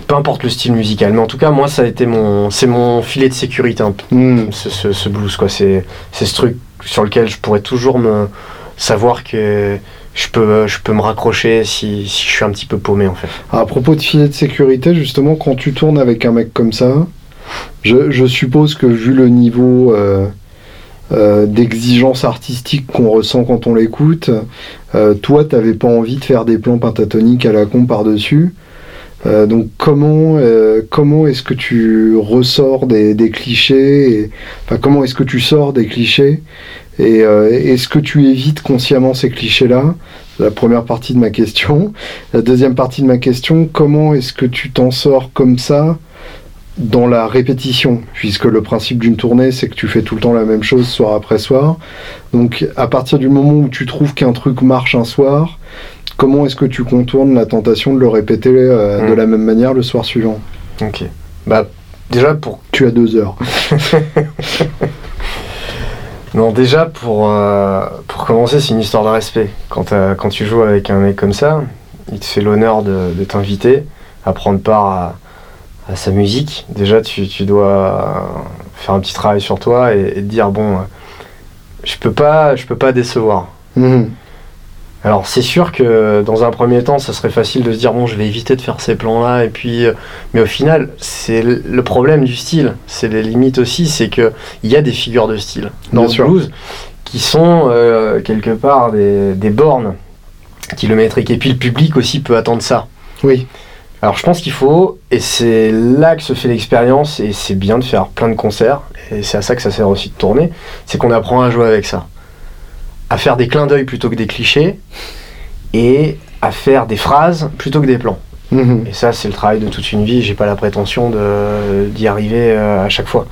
Peu importe le style musical, mais en tout cas, moi, ça a été mon, c'est mon filet de sécurité un peu, Hmm. ce, ce- ce blues, quoi. C'est, c'est ce truc sur lequel je pourrais toujours me savoir que je peux, je peux me raccrocher si, si je suis un petit peu paumé, en fait. À propos de filet de sécurité, justement, quand tu tournes avec un mec comme ça, je, suppose que vu le niveau euh, euh, d'exigence artistique qu'on ressent quand on l'écoute, euh, toi, t'avais pas envie de faire des plans pentatoniques à la con par-dessus. Donc comment comment est-ce que tu ressors des, clichés et- Enfin, comment est-ce que tu sors des clichés Et est-ce que tu évites consciemment ces clichés-là? C'est la première partie de ma question. La deuxième partie de ma question, comment est-ce que tu t'en sors comme ça dans la répétition Puisque le principe d'une tournée, c'est que tu fais tout le temps la même chose soir après soir. Donc à partir du moment où tu trouves qu'un truc marche un soir, comment est-ce que tu contournes la tentation de le répéter euh, de Mm. la même manière le soir suivant? Ok. Bah, déjà, pour Tu as deux heures. Non, déjà, pour, euh, pour commencer, c'est une histoire de respect. Quand, t'as- quand tu joues avec un mec comme ça, il te fait l'honneur de, de t'inviter à prendre part à, à sa musique. Déjà, tu, tu dois faire un petit travail sur toi et, et te dire, bon, euh, je peux pas, je peux pas décevoir. Mhm. Alors c'est sûr que dans un premier temps, ça serait facile de se dire bon, je vais éviter de faire ces plans-là, et puis, euh, mais au final, c'est le problème du style. C'est les limites aussi, c'est que il y a des figures de style dans le blues qui sont euh, quelque part des, des bornes kilométriques, et puis le public aussi peut attendre ça. Oui. Alors je pense qu'il faut, et c'est là que se fait l'expérience, et c'est bien de faire plein de concerts, et c'est à ça que ça sert aussi de tourner, c'est qu'on apprend à jouer avec ça. À faire des clins d'œil plutôt que des clichés, et à faire des phrases plutôt que des plans. Mhm. Et ça, c'est le travail de toute une vie, j'ai pas la prétention d'y arriver euh, à chaque fois.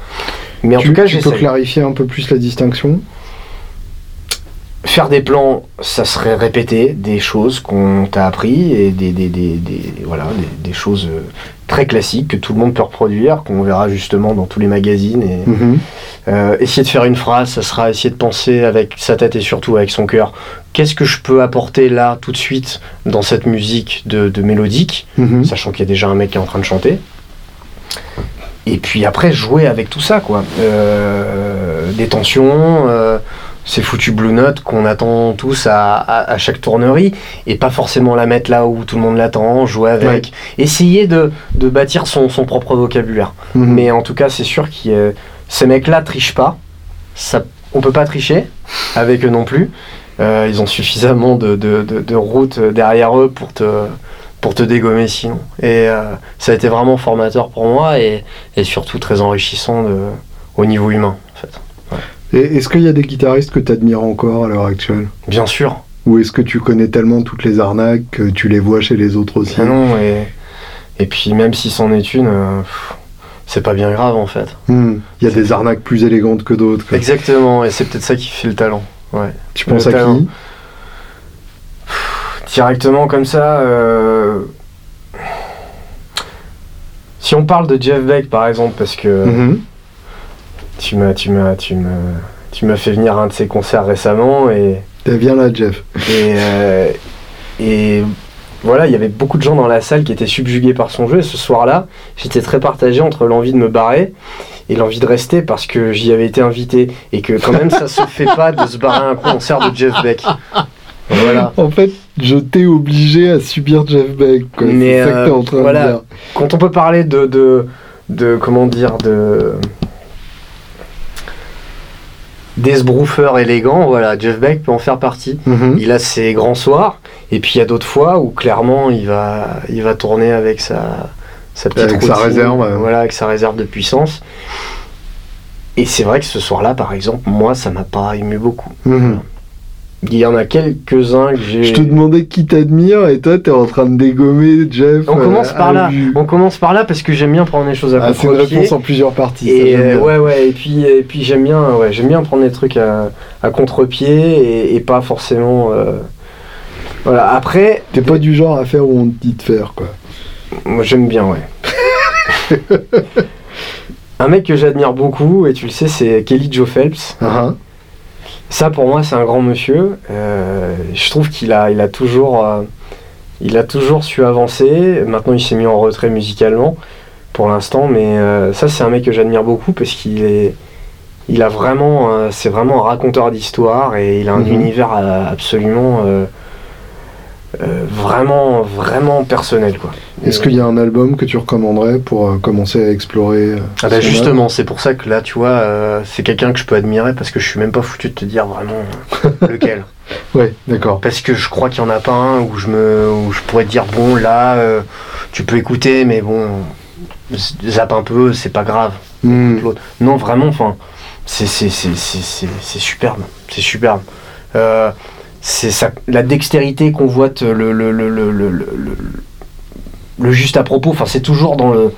Mais en tu, tout cas, tu peux clarifier un peu plus la distinction? Faire des plans, ça serait répéter des choses qu'on t'a appris et des, des, des, des- voilà, des, choses euh, très classiques que tout le monde peut reproduire, qu'on verra justement dans tous les magazines. Et, Mhm. euh, essayer de faire une phrase, ça sera essayer de penser avec sa tête et surtout avec son cœur. Qu'est-ce que je peux apporter là tout de suite dans cette musique de, de mélodique, Mhm. sachant qu'il y a déjà un mec qui est en train de chanter? Et puis après jouer avec tout ça quoi. Euh, des tensions, euh, ces foutues blue notes qu'on attend tous à, à- à chaque tournerie et pas forcément la mettre là où tout le monde l'attend, jouer avec, essayer de, de bâtir son, son propre vocabulaire. Mhm. Mais en tout cas, c'est sûr que ces mecs-là trichent pas. Ça, on peut pas tricher avec eux non plus. Euh, ils ont suffisamment de, de, de, de routes derrière eux pour te, pour te dégommer sinon. Et euh, ça a été vraiment formateur pour moi et, et surtout très enrichissant de, au niveau humain, est-ce qu'il y a des guitaristes que tu admires encore à l'heure actuelle? Bien sûr. Ou est-ce que tu connais tellement toutes les arnaques que tu les vois chez les autres aussi? Ah non, et, et puis même si c'en est une, euh, c'est pas bien grave en fait. Hmm. Il y a des arnaques plus élégantes que d'autres. Exactement, et c'est peut-être ça qui fait le talent. Ouais. Tu penses Le à talent. qui? Directement comme ça, euh, si on parle de Jeff Beck par exemple, parce que Mhm. Tu m'as, tu m'as, tu m'as, tu m'as fait venir à un de ses concerts récemment et Eh, Viens là, Jeff. et, euh, et voilà, il y avait beaucoup de gens dans la salle qui étaient subjugués par son jeu. Et ce soir-là, j'étais très partagé entre l'envie de me barrer et l'envie de rester parce que j'y avais été invité et que quand même ça se fait pas de se barrer à un concert de Jeff Beck. Voilà. En fait, je t'ai obligé à subir Jeff Beck. quoi. Mais, C'est ça que t'es en train voilà. de dire. Quand on peut parler de, de, de comment dire, de d'esbroufeur élégant, voilà, Jeff Beck peut en faire partie. Mhm. Il a ses grands soirs, et puis il y a d'autres fois où clairement il va, il va tourner avec sa, sa petite Avec sa routine, réserve, ouais. voilà, avec sa réserve de puissance. Et c'est vrai que ce soir-là, par exemple, moi, ça m'a pas ému beaucoup. Mhm. Il y en a quelques-uns que j'ai. Je te demandais qui t'admire et toi t'es en train de dégommer Jeff. On commence euh, par à là. On commence par là parce que j'aime bien prendre les choses à Ah, c'est une contre-pied. réponse en plusieurs parties. Et ouais ouais et puis et puis j'aime bien ouais j'aime bien prendre des trucs à, à contre-pied et, et pas forcément euh, voilà après T'es pas du genre à faire où on te dit de faire quoi. moi j'aime bien ouais un mec que j'admire beaucoup et tu le sais c'est Kelly Joe Phelps Ah, ça pour moi c'est un grand monsieur. Euh, je trouve qu'il a il a toujours euh, il a toujours su avancer. Maintenant il s'est mis en retrait musicalement pour l'instant. Mais euh, ça c'est un mec que j'admire beaucoup parce qu'il est il a vraiment c'est vraiment un raconteur d'histoire et il a un Mhm. univers absolument vraiment vraiment personnel quoi Est-ce qu'il y a un album que tu recommanderais pour euh, commencer à explorer euh, Ah bah justement, c'est pour ça que là, tu vois, euh, c'est quelqu'un que je peux admirer parce que je suis même pas foutu de te dire vraiment lequel. Ouais, d'accord. Parce que je crois qu'il y en a pas un où je me, où je pourrais te dire bon là, tu peux écouter, mais bon, zappe un peu, c'est pas grave. Hmm. Non, vraiment, enfin, c'est c'est superbe, c'est superbe. C'est ça, la dextérité qu'on voit, le le le le le, juste à propos. Enfin, c'est toujours dans le.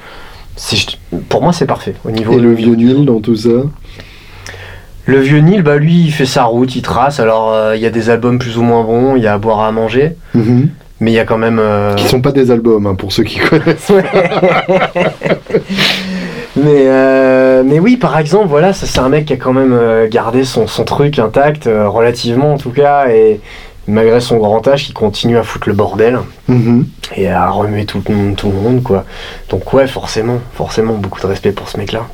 Pour moi, c'est parfait au niveau. Et le vieux Nil dans tout ça Le vieux Nil, bah lui, il fait sa route, il trace. Alors, euh, il y a des albums plus ou moins bons, il y a à boire à manger, Mhm. mais il y a quand même. euh, Qui sont pas des albums, hein, pour ceux qui connaissent. mais, euh, mais oui, par exemple, voilà, c'est un mec qui a quand même euh, gardé son, son truc intact, relativement en tout cas, et malgré son grand âge, il continue à foutre le bordel Mhm. et à remuer tout le monde, tout le monde quoi. Donc ouais, forcément, forcément, beaucoup de respect pour ce mec-là.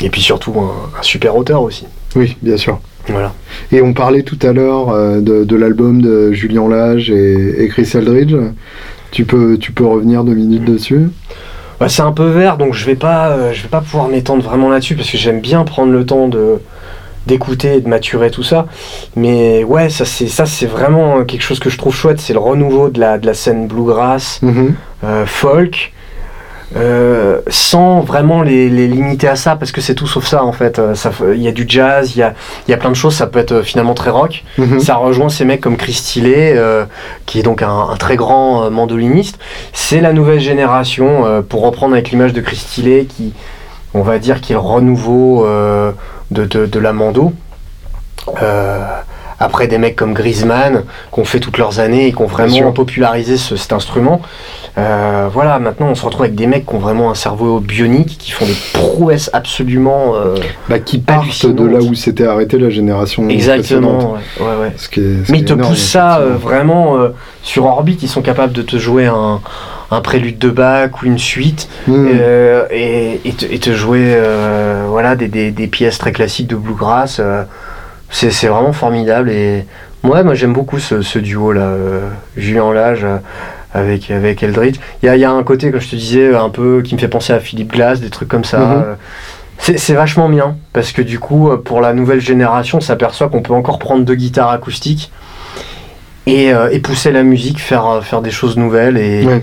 Et puis surtout un, un super auteur aussi. Oui, bien sûr. Voilà. Et on parlait tout à l'heure euh, de, de l'album de Julien Lage et, et Chris Eldridge. Tu peux, tu peux revenir deux minutes dessus? Bah, c'est un peu vert, donc je vais pas, euh, je vais pas pouvoir m'étendre vraiment là-dessus parce que j'aime bien prendre le temps de d'écouter et de maturer tout ça. Mais ouais, ça c'est ça c'est vraiment quelque chose que je trouve chouette, c'est le renouveau de la de la scène bluegrass, Mhm. euh, folk. euh, sans vraiment les, les limiter à ça parce que c'est tout sauf ça en fait Euh, il y a du jazz il y a, y a plein de choses ça peut être finalement très rock Mhm. ça rejoint ces mecs comme Chris Tillet, euh, qui est donc un, un très grand mandoliniste. C'est la nouvelle génération, pour reprendre avec l'image de Chris Tillet, qui, on va dire, qui est le renouveau de, de, de la mando. Euh, après des mecs comme Griezmann, qui ont fait toutes leurs années et qui ont vraiment popularisé ce- cet instrument. Euh, voilà, maintenant on se retrouve avec des mecs qui ont vraiment un cerveau bionique, qui font des prouesses absolument... euh, Bah, qui partent de là où s'était arrêtée la génération exactement, ouais, ouais, ouais. Ce qui est- ce Mais qui ils te poussent ça euh, vraiment sur orbite. Ils sont capables de te jouer un, un prélude de Bach ou une suite euh, et, et te, et te jouer euh, voilà, des, des- des pièces très classiques de bluegrass. euh, c'est c'est vraiment formidable. Et ouais, moi j'aime beaucoup ce, ce duo là, Julien Lage. avec, avec Eldritch. Il y a, il y a un côté, comme je te disais, un peu qui me fait penser à Philippe Glass, des trucs comme ça. Mhm. c'est c'est vachement bien parce que du coup, pour la nouvelle génération, on s'aperçoit qu'on peut encore prendre deux guitares acoustiques et, euh, et pousser la musique, faire, faire des choses nouvelles et, Ouais.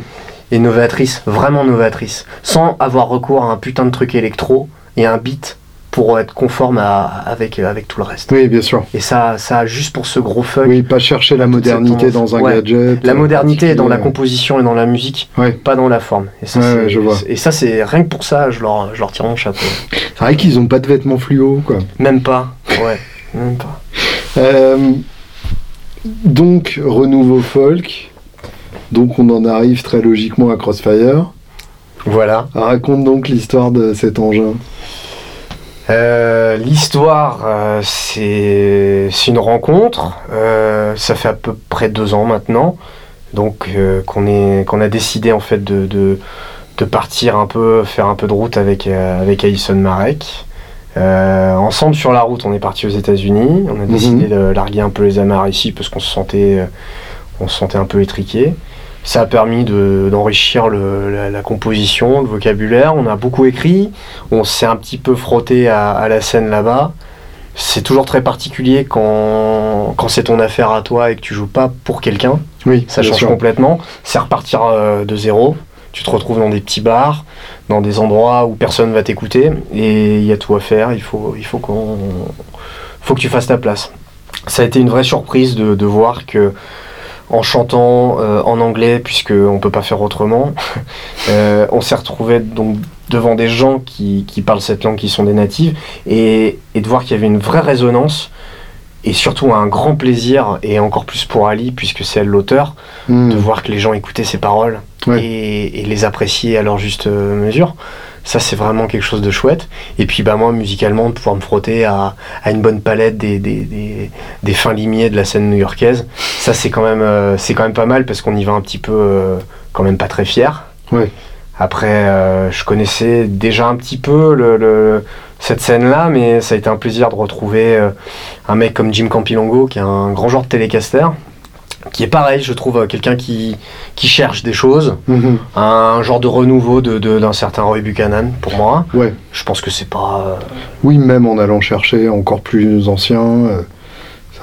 Et novatrices, vraiment novatrices, sans avoir recours à un putain de truc électro et un beat pour être conforme à, avec, avec tout le reste. Oui, bien sûr. Et ça, ça juste pour ce gros fuck. Oui, pas chercher la modernité dans un Ouais. gadget. La euh, modernité est dans la composition et dans la musique, Ouais. pas dans la forme. Et ça, ouais, je vois. Et ça, c'est rien que pour ça, je leur, je leur tire mon chapeau. C'est vrai qu'ils ont pas de vêtements fluo, quoi. Même pas. Ouais, même pas. Euh, donc, renouveau folk. Donc, on en arrive très logiquement à Crossfire. Voilà. Raconte donc l'histoire de cet engin. Euh, L'histoire, euh, c'est c'est une rencontre. Euh, ça fait à peu près deux ans maintenant. Donc, qu'on a décidé en fait de, de, de partir un peu, faire un peu de route avec, avec Alison Marek. Ensemble sur la route, on est parti aux États-Unis. On a décidé de larguer un peu les amarres ici parce qu'on se sentait, on se sentait un peu étriqué. Ça a permis de- d'enrichir le- la, la composition, le vocabulaire. On a beaucoup écrit. On s'est un petit peu frotté à, à la scène là-bas. C'est toujours très particulier quand, quand c'est ton affaire à toi et que tu joues pas pour quelqu'un. Oui, Ça change sûr. complètement. C'est repartir euh, de zéro. Tu te retrouves dans des petits bars, dans des endroits où personne va t'écouter et il y a tout à faire. Il faut, il faut qu'on, faut que tu fasses ta place. ça a été une vraie surprise de, de voir que en chantant euh, en anglais, puisqu'on ne peut pas faire autrement, euh, on s'est retrouvé donc devant des gens qui, qui, parlent cette langue, qui sont des natives, et, et de voir qu'il y avait une vraie résonance, et surtout un grand plaisir, et encore plus pour Ali, puisque c'est elle l'auteur, Hmm. de voir que les gens écoutaient ses paroles Ouais. et, et les appréciaient à leur juste euh, mesure. Ça, c'est vraiment quelque chose de chouette. Et puis, bah, moi, musicalement, de pouvoir me frotter à, à une bonne palette des, des, des, des fins limiers de la scène new-yorkaise, ça, c'est quand, même, euh, c'est quand même pas mal parce qu'on y va un petit peu, euh, quand même pas très fier. Ouais. Après, euh, je connaissais déjà un petit peu le, le- cette scène-là, mais ça a été un plaisir de retrouver un mec comme Jim Campilongo, qui est un grand joueur de télécaster, qui est pareil, je trouve, euh, quelqu'un qui, qui cherche des choses, Mhm. un genre de renouveau de- de- d'un certain Roy Buchanan, pour moi. Ouais. Je pense que c'est pas... euh, Oui, même en allant chercher encore plus ancien. euh,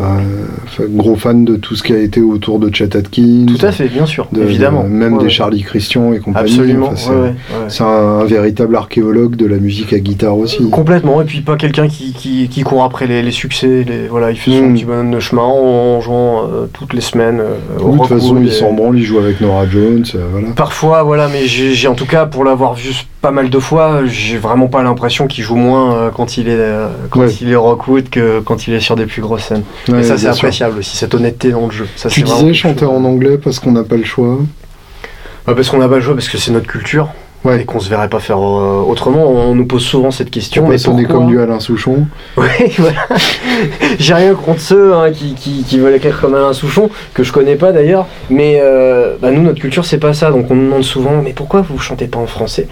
euh, gros fan de tout ce qui a été autour de Chet Atkins. Tout à fait, bien sûr, de- évidemment. de- même Ouais, des ouais. Charlie Christian et compagnie. Absolument, Enfin, c'est ouais, un, un véritable archéologue de la musique à guitare aussi. Complètement, et puis pas quelqu'un qui, qui, qui court après les, les succès, les, voilà, il fait son Mm. petit bonhomme de chemin en jouant euh, toutes les semaines. euh, au de toute façon, il s'en branle, il joue avec Nora Jones. euh, voilà. Parfois, voilà, mais j'ai- en tout cas, pour l'avoir vu pas mal de fois, j'ai vraiment pas l'impression qu'il joue moins euh, quand il est euh, quand Ouais. il est Rockwood que quand il est sur des plus grosses scènes. Ouais, et ça, c'est sûr. appréciable aussi, cette honnêteté dans le jeu. Ça, Tu disais chanter en anglais parce qu'on n'a pas le choix. Ouais, parce qu'on n'a pas le choix, parce que c'est notre culture. Ouais. Et qu'on se verrait pas faire euh, autrement. On nous pose souvent cette question. Pour mais sonner comme du Alain Souchon. Oui, voilà. J'ai rien contre ceux hein, qui, qui, qui veulent écrire comme Alain Souchon, que je connais pas d'ailleurs. Mais euh, bah, nous, notre culture, c'est pas ça. Donc on nous demande souvent, mais pourquoi vous chantez pas en français?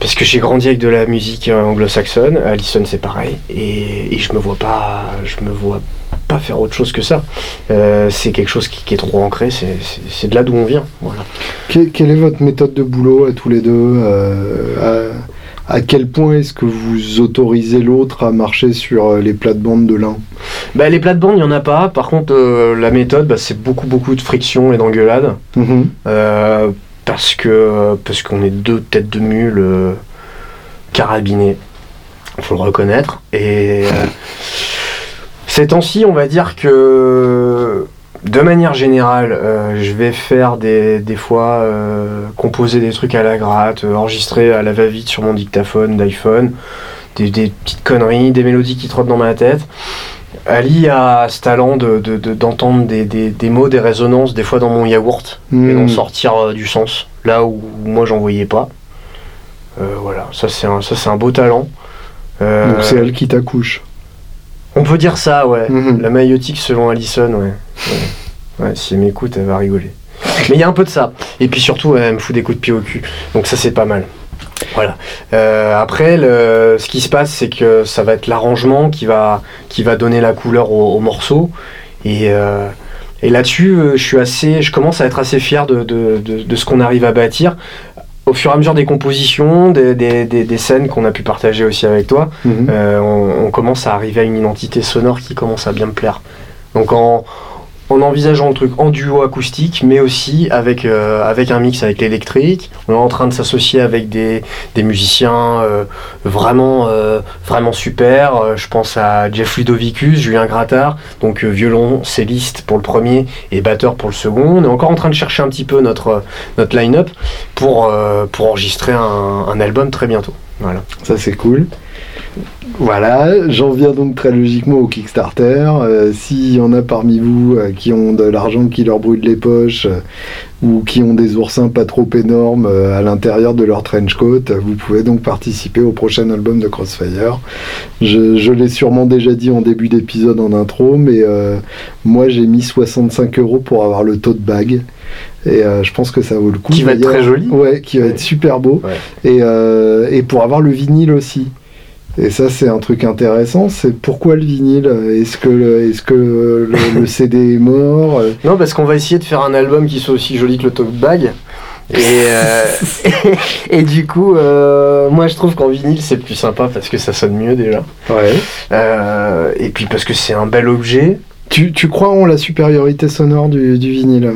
Parce que j'ai grandi avec de la musique euh, anglo-saxonne. Allison, c'est pareil. Et, et je me vois pas, je me vois pas faire autre chose que ça. Euh, c'est quelque chose qui, qui est trop ancré. C'est, de là d'où on vient. Voilà. Que- quelle est votre méthode de boulot à tous les deux euh, à, à quel point est-ce que vous autorisez l'autre à marcher sur euh, les plates-bandes de l'un? Bah, les plates-bandes, il y en a pas. Par contre, euh, la méthode, bah, c'est beaucoup, beaucoup de friction et d'engueulade. Mhm. Euh, parce que parce qu'on est deux têtes de mule carabinées, faut le reconnaître. Et ces temps-ci, on va dire que de manière générale, euh, je vais faire des, des fois euh, composer des trucs à la gratte, euh, enregistrer à la va-vite sur mon dictaphone d'iPhone, des, des petites conneries, des mélodies qui trottent dans ma tête. Ali a ce talent de, de- de- d'entendre des, des- des mots, des résonances, des fois dans mon yaourt, et Mhm. d'en sortir du sens, là où moi j'en voyais pas. Voilà, ça c'est un, ça, c'est un beau talent. Donc c'est elle qui t'accouche. Peut dire ça, ouais. Mhm. La maïotique selon Allison, ouais. Ouais, Ouais, si elle m'écoute, elle va rigoler. Mais il y a un peu de ça. Et puis surtout, elle me fout des coups de pied au cul. Donc ça, c'est pas mal. Voilà. Euh, après, le- ce qui se passe, c'est que ça va être l'arrangement qui va, qui va donner la couleur au, au morceau. Et, euh, et là-dessus, euh, je suis assez, je commence à être assez fier de, de- de- de ce qu'on arrive à bâtir. Au fur et à mesure des compositions, des, des- des- des scènes qu'on a pu partager aussi avec toi, Mhm. euh, on, on commence à arriver à une identité sonore qui commence à bien me plaire. Donc en, en envisageant le truc en duo acoustique, mais aussi avec, euh, avec un mix avec l'électrique, on est en train de s'associer avec des, musiciens euh, vraiment, euh, vraiment super. Je pense à Jeff Ludovicus, Julien Grattard, donc violon, celliste pour le premier et batteur pour le second. On est encore en train de chercher un petit peu notre, line-up pour, enregistrer un, un album très bientôt. Voilà. Ça c'est cool. Voilà, j'en viens donc très logiquement au Kickstarter. Euh, S'il y en a parmi vous euh, qui ont de l'argent qui leur brûle les poches euh, ou qui ont des oursins pas trop énormes euh, à l'intérieur de leur trench coat, vous pouvez donc participer au prochain album de Crossfire. Je, je l'ai sûrement déjà dit en début d'épisode en intro, mais moi j'ai mis 65 euros pour avoir le tote bag. Et euh, je pense que ça vaut le coup. Qui va être très joli. Ouais, qui va Ouais. être super beau. Ouais. Et, euh, et pour avoir le vinyle aussi. Et ça, c'est un truc intéressant. C'est pourquoi le vinyle? Est-ce que, le, est-ce que le, le CD est mort? Non, parce qu'on va essayer de faire un album qui soit aussi joli que le Talk Bag. Et, euh, et, du coup, euh, moi je trouve qu'en vinyle c'est plus sympa parce que ça sonne mieux déjà. Ouais. Euh, et puis parce que c'est un bel objet. Tu, tu crois en la supériorité sonore du, du vinyle?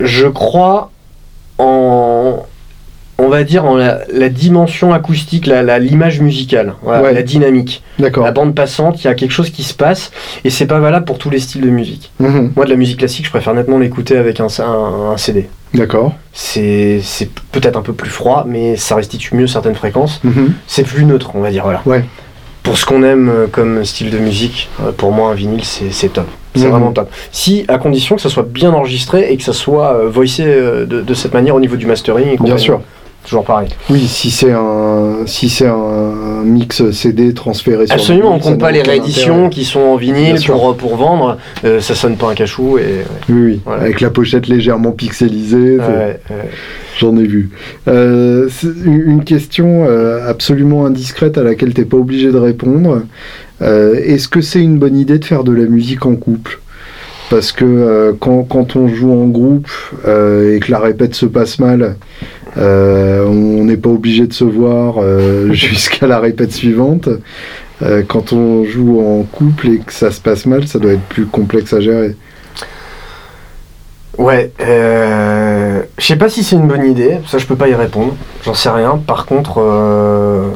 Je crois en, en va dire en la, la dimension acoustique, la- la- l'image musicale, voilà, Ouais. la dynamique. D'accord. La bande passante, il y a quelque chose qui se passe et c'est pas valable pour tous les styles de musique. Mhm. Moi, de la musique classique, je préfère nettement l'écouter avec un, un- un CD. D'accord. C'est peut-être un peu plus froid, mais ça restitue mieux certaines fréquences. Mhm. C'est plus neutre, on va dire. Voilà. Ouais. Pour ce qu'on aime euh, comme style de musique, euh, pour moi, un vinyle, c'est top. C'est Mhm. vraiment top. Si, à condition que ça soit bien enregistré et que ça soit euh, voicé de, de cette manière au niveau du mastering. et Bien sûr. Toujours pareil. Oui, si c'est un si c'est un mix CD transféré sur Absolument, on compte pas les rééditions qui sont en vinyle pour, pour vendre. Euh, ça sonne pas un cachou et. ouais. Oui, oui. Voilà. Avec la pochette légèrement pixelisée, c'est- Ouais, ouais. j'en ai vu. Euh, une question euh, absolument indiscrète à laquelle t'es pas obligé de répondre. Euh, Est-ce que c'est une bonne idée de faire de la musique en couple? Parce que euh, quand, quand on joue en groupe euh, et que la répète se passe mal, euh, on n'est pas obligé de se voir euh, jusqu'à la répète suivante. Euh, quand on joue en couple et que ça se passe mal, ça doit être plus complexe à gérer. Ouais, euh, je sais pas si c'est une bonne idée, ça je peux pas y répondre, j'en sais rien. Par contre, euh,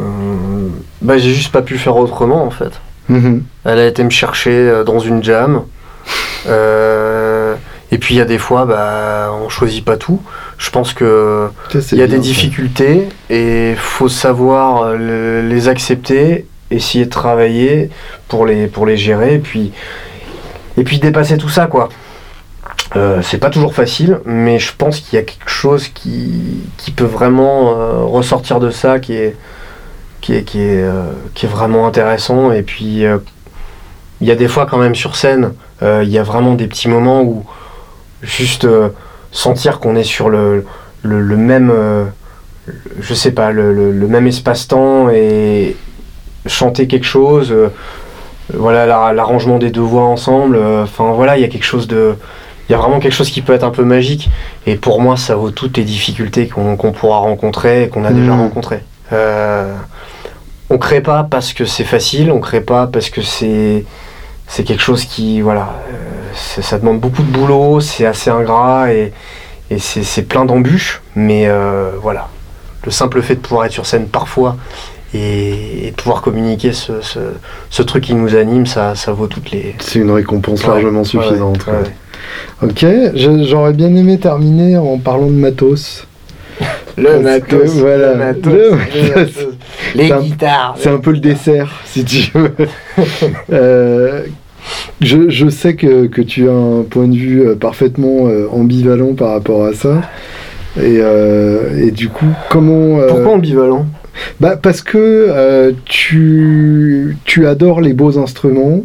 bah j'ai juste pas pu faire autrement en fait. Mhm. Elle a été me chercher euh, dans une jam. Euh, et puis il y a des fois, bah, on choisit pas tout. Je pense que Ça, il y a bien, des ça. difficultés et faut savoir euh, le- les accepter, essayer de travailler pour les, pour les gérer et puis, et puis dépasser tout ça quoi. Euh, c'est pas toujours facile, mais je pense qu'il y a quelque chose qui, qui peut vraiment euh, ressortir de ça qui est, qui est, qui est, euh, qui est vraiment intéressant. Et puis, il y a des fois quand même sur scène, il y a vraiment des petits moments où juste sentir qu'on est sur le, le, le même, euh, je sais pas, le, le- même espace-temps et chanter quelque chose. euh, voilà, la- l'arrangement des deux voix ensemble. euh, Enfin voilà, il y a quelque chose de, il y a vraiment quelque chose qui peut être un peu magique. Et pour moi, ça vaut toutes les difficultés qu'on qu'on pourra rencontrer et qu'on a déjà Mhm. rencontrées. Euh, on crée pas parce que c'est facile, on crée pas parce que c'est c'est quelque chose qui voilà, euh, ça demande beaucoup de boulot, c'est assez ingrat et, et c'est plein d'embûches. Mais euh, voilà, le simple fait de pouvoir être sur scène parfois et, et de pouvoir communiquer ce, ce, ce truc qui nous anime, ça, ça vaut toutes les C'est une récompense Ouais, largement suffisante. ouais, quoi. ouais. Ok, j'aurais bien aimé terminer en parlant de matos. Le matos, que, voilà, le matos, le le matos. Les C'est un- guitares. C'est un peu le dessert, si tu veux. Euh, je, je sais que, que tu as un point de vue euh, parfaitement euh, ambivalent par rapport à ça. Et, euh, et du coup, comment... euh, Pourquoi ambivalent? Bah, Parce que euh, tu, tu adores les beaux instruments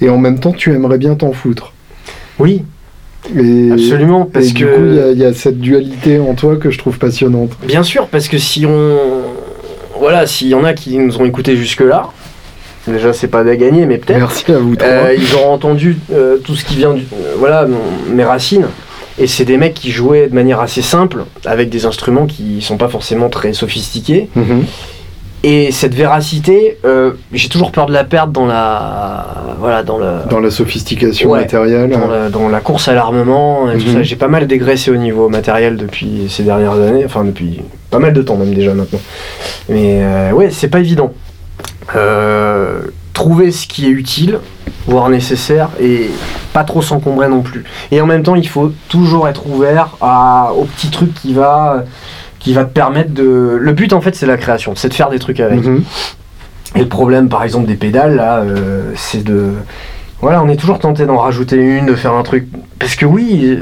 et en même temps tu aimerais bien t'en foutre. Oui, Et, absolument, parce et que du coup, il y a- il y, a cette dualité en toi que je trouve passionnante. Bien sûr, parce que si on. Voilà, s'il y en a qui nous ont écoutés jusque-là, déjà c'est pas à gagner, mais peut-être. Merci à vous trois. euh, ils auront entendu euh, tout ce qui vient du. euh, voilà, mon- mes racines. Et c'est des mecs qui jouaient de manière assez simple, avec des instruments qui sont pas forcément très sophistiqués. Mhm. Et cette véracité, j'ai toujours peur de la perdre dans la. Voilà, dans le. Dans la sophistication Ouais, matérielle. dans la, dans la course à l'armement ça. J'ai pas mal dégraissé au niveau matériel depuis ces dernières années, enfin depuis pas mal de temps même déjà maintenant. Mais euh, ouais, c'est pas évident. Euh, trouver ce qui est utile, voire nécessaire, et pas trop s'encombrer non plus. Et en même temps, il faut toujours être ouvert à, au petit truc qui va, qui va te permettre de... Le but en fait c'est la création, c'est de faire des trucs avec. Mhm. Et le problème, par exemple, des pédales, là, euh, c'est de. Voilà, on est toujours tenté d'en rajouter une, de faire un truc. Parce que oui,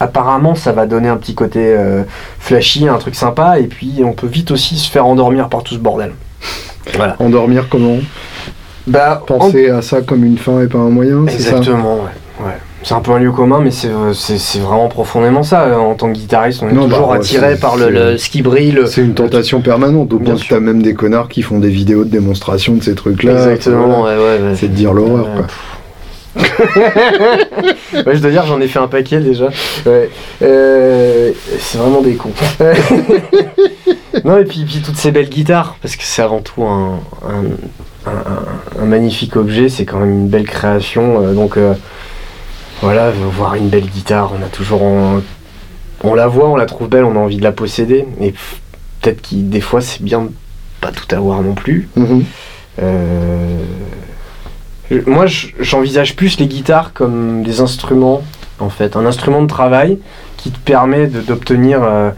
apparemment, ça va donner un petit côté euh, flashy, un truc sympa, et puis on peut vite aussi se faire endormir par tout ce bordel. Voilà. Endormir comment? Bah, Penser à ça comme une fin et pas un moyen, en- c'est ça? Exactement, ouais. ouais. C'est un peu un lieu commun, mais c'est euh, c'est- c'est vraiment profondément ça. En tant que guitariste, on est Non, bah, toujours ouais, attiré c'est- par le, c'est- le- ce qui brille. le- C'est une tentation permanente, au Bien point que sûr. t'as même des connards qui font des vidéos de démonstration de ces trucs-là. Exactement, Voilà. ouais, ouais, ouais. C'est de dire l'horreur, Ouais, quoi. Ouais, je dois dire, j'en ai fait un paquet déjà. Ouais. Euh, c'est vraiment des cons. non, et puis, puis toutes ces belles guitares, parce que c'est avant tout un, un, un- un magnifique objet, c'est quand même une belle création. euh, donc euh, voilà, voir une belle guitare, on a toujours. en- on la voit, on la trouve belle, on a envie de la posséder. Et peut-être qu'il des fois c'est bien de pas tout avoir non plus. Euh, je- moi, je- j'envisage plus les guitares comme des instruments, en fait, un instrument de travail qui te permet d'obtenir euh,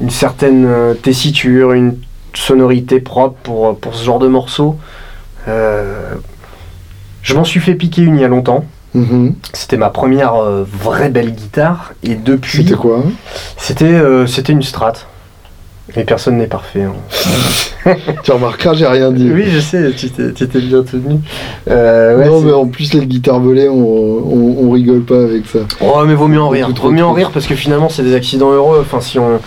une certaine euh, tessiture, une sonorité propre pour, pour ce genre de morceau. Euh, je m'en suis fait piquer une il y a longtemps. Mhm. C'était ma première euh, vraie belle guitare. Et depuis, C'était quoi? c'était euh, c'était une Strat. Et personne n'est parfait. hein. Tu remarqueras, j'ai rien dit. Oui, je sais, tu t'es bien tenu. Euh, ouais, non, mais en plus, les guitares volées, on, on, on rigole pas avec ça. Oh, mais vaut mieux en rire. Vaut mieux en rire parce que finalement, c'est des accidents heureux. Enfin, si on.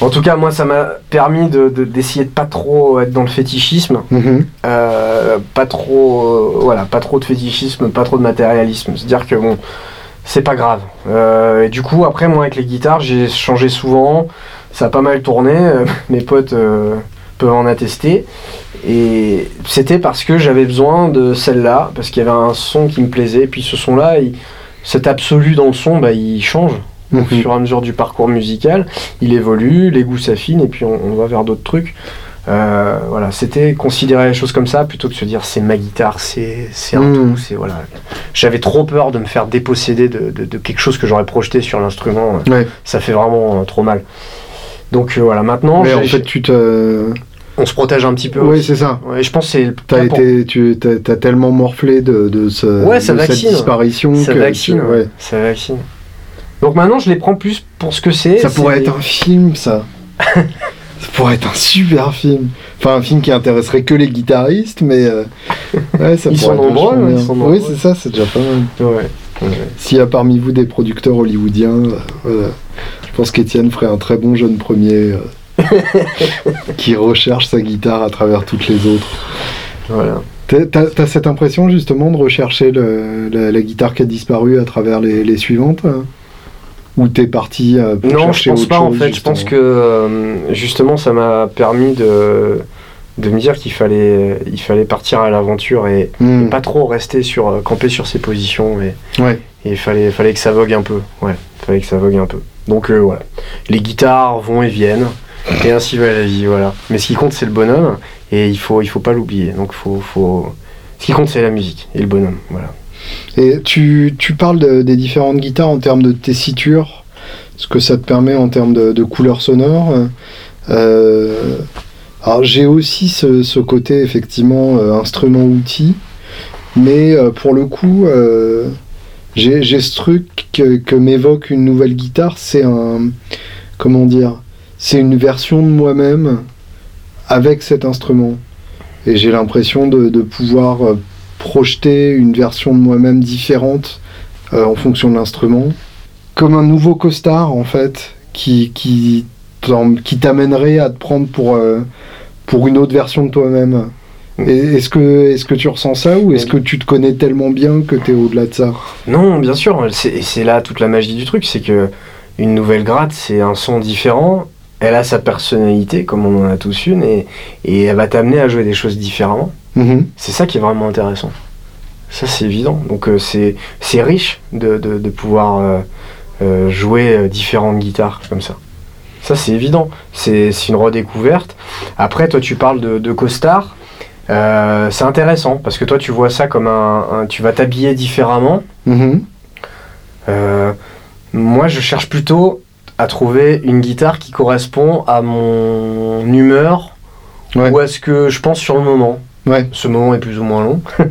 En tout cas, moi, ça m'a permis de- de- d'essayer de, pas trop être dans le fétichisme. Mhm. Euh, pas trop. euh, voilà, pas trop de fétichisme, pas trop de matérialisme. C'est-à-dire que bon, c'est pas grave. Et du coup, après, moi, avec les guitares, j'ai changé souvent. Ça a pas mal tourné. euh, Mes potes euh, peuvent en attester. Et c'était parce que j'avais besoin de celle-là, parce qu'il y avait un son qui me plaisait. Et puis ce son-là, il- cet absolu dans le son, bah, il change au Mhm. fur et à mesure du parcours musical. Il évolue, les goûts s'affinent, et puis on, on va vers d'autres trucs. Euh, voilà, c'était considérer les choses comme ça plutôt que de se dire c'est ma guitare, c'est c'est un Mhm. tout, c'est voilà. J'avais trop peur de me faire déposséder de, de- de quelque chose que j'aurais projeté sur l'instrument. Ouais. Ça fait vraiment trop mal. Donc euh, voilà, maintenant Mais en fait, tu te. on se protège un petit peu. Oui, c'est ça. Ouais, je pense que c'est T'as été, tu t'as, tellement morflé de, de, ce, Ouais, ça de cette disparition ça que vaccine. tu- ouais. Ça vaccine. Donc maintenant je les prends plus pour ce que c'est. Ça pourrait être un film, ça. ça pourrait être un super film. Enfin, un film qui intéresserait que les guitaristes, mais euh, ouais, ça Ils sont nombreux, ils Oui, c'est ça, c'est déjà pas mal. S'il y a parmi vous des producteurs hollywoodiens, euh, pense qu'Étienne ferait un très bon jeune premier euh, qui recherche sa guitare à travers toutes les autres. Voilà. T'as, t'as cette impression justement de rechercher le- la, la guitare qui a disparu à travers les, les suivantes hein? Ou t'es parti euh, pour Non, je chercher pense autre pas en fait. Je pense que euh, justement ça m'a permis de, de me dire qu'il fallait, il fallait partir à l'aventure et Hmm, pas trop rester sur, camper sur ses positions et Ouais. Et il fallait, fallait que ça vogue un peu. Ouais, fallait que ça vogue un peu. Donc euh, voilà, les guitares vont et viennent et ainsi va la vie. Voilà. Mais ce qui compte c'est le bonhomme et il faut, il faut pas l'oublier. Donc faut, faut. Ce qui compte c'est la musique et le bonhomme. Voilà. Et tu, tu parles de- des différentes guitares en termes de tessiture, ce que ça te permet en termes de, couleurs sonores. Euh, alors j'ai aussi ce, ce côté effectivement euh, instrument-outil, mais pour le coup, j'ai ce truc que, que m'évoque une nouvelle guitare, c'est un... Comment dire C'est une version de moi-même avec cet instrument. Et j'ai l'impression de, pouvoir euh, projeter une version de moi-même différente euh, en fonction de l'instrument. Comme un nouveau costard, en fait, qui, qui t'amènerait à te prendre pour, euh, pour une autre version de toi-même. Est-ce que, est que tu ressens ça ou est-ce que tu te connais tellement bien que tu es au-delà de ça? Non, bien sûr, c'est là toute la magie du truc, c'est que une nouvelle gratte, c'est un son différent, elle a sa personnalité, comme on en a tous une, et, et elle va t'amener à jouer des choses différemment. Mhm. C'est ça qui est vraiment intéressant. Ça, c'est évident. Donc, euh, c'est riche de, de- de pouvoir euh, euh, jouer euh, différentes guitares comme ça. Ça, c'est évident. C'est c'est une redécouverte. Après, toi, tu parles de, de costard. Euh, c'est intéressant parce que toi, tu vois ça comme un. un- tu vas t'habiller différemment. Mhm. Euh, moi, je cherche plutôt à trouver une guitare qui correspond à mon humeur Ouais. ou à ce que je pense sur le moment. Ouais. Ce moment est plus ou moins long.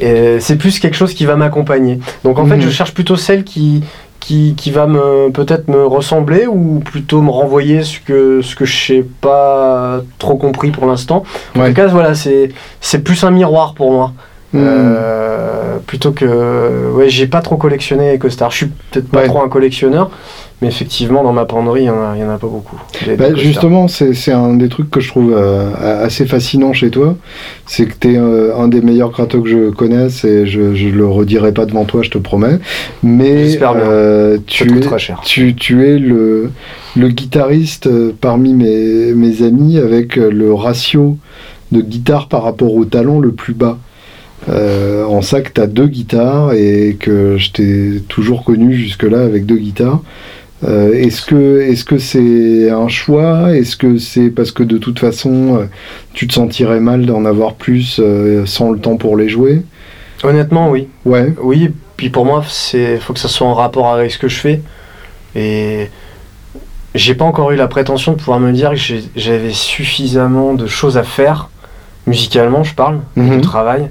Et c'est plus quelque chose qui va m'accompagner. Donc en fait, je cherche plutôt celle qui, qui, qui va me peut-être me ressembler ou plutôt me renvoyer ce que, ce que je sais pas trop compris pour l'instant. En Ouais. tout cas, voilà, c'est c'est plus un miroir pour moi. Mhm. Euh, plutôt que ouais j'ai pas trop collectionné les costards je suis peut-être pas Ouais. trop un collectionneur mais effectivement dans ma penderie il y en a, en pas beaucoup des- Bah, justement, c'est un des trucs que je trouve euh, assez fascinant chez toi. C'est que tu es un des meilleurs gratteux que je connaisse et je, je le redirai pas devant toi, je te promets. Mais euh, ça tu, es, très cher tu, tu es le, le guitariste euh, parmi mes, mes amis avec euh, le ratio de guitare par rapport au talent le plus bas. Euh, en ça que tu as deux guitares et que je t'ai toujours connu jusque-là avec deux guitares. Euh, est-ce que est-ce que c'est un choix? Est-ce que c'est parce que de toute façon euh, tu te sentirais mal d'en avoir plus euh, sans le temps pour les jouer? Honnêtement, oui. Ouais. Oui, puis pour moi, c'est faut que ça soit en rapport avec ce que je fais. Et j'ai pas encore eu la prétention de pouvoir me dire que j'avais suffisamment de choses à faire, musicalement, je parle, Mhm. de travail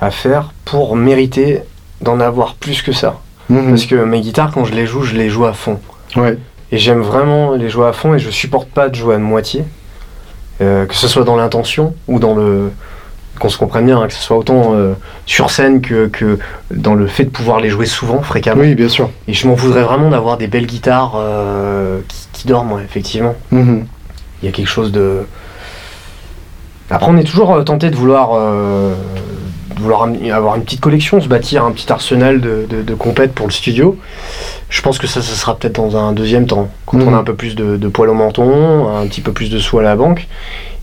à faire pour mériter d'en avoir plus que ça. Mhm. Parce que mes guitares, quand je les joue, je les joue à fond. Ouais. Et j'aime vraiment les jouer à fond et je supporte pas de jouer à moitié. Euh, que ce soit dans l'intention ou dans le. Qu'on se comprenne bien, hein, que ce soit autant euh, sur scène que, que dans le fait de pouvoir les jouer souvent, fréquemment. Oui, bien sûr. Et je m'en voudrais vraiment d'avoir des belles guitares euh, qui, qui dorment, effectivement. Mhm. Il y a quelque chose de. Après, on est toujours tenté de vouloir, vouloir avoir une petite collection, se bâtir un petit arsenal de, de, de compètes pour le studio. Je pense que ça, ça sera peut-être dans un deuxième temps, quand Mhm. on a un peu plus de, de poil au menton, un petit peu plus de sous à la banque,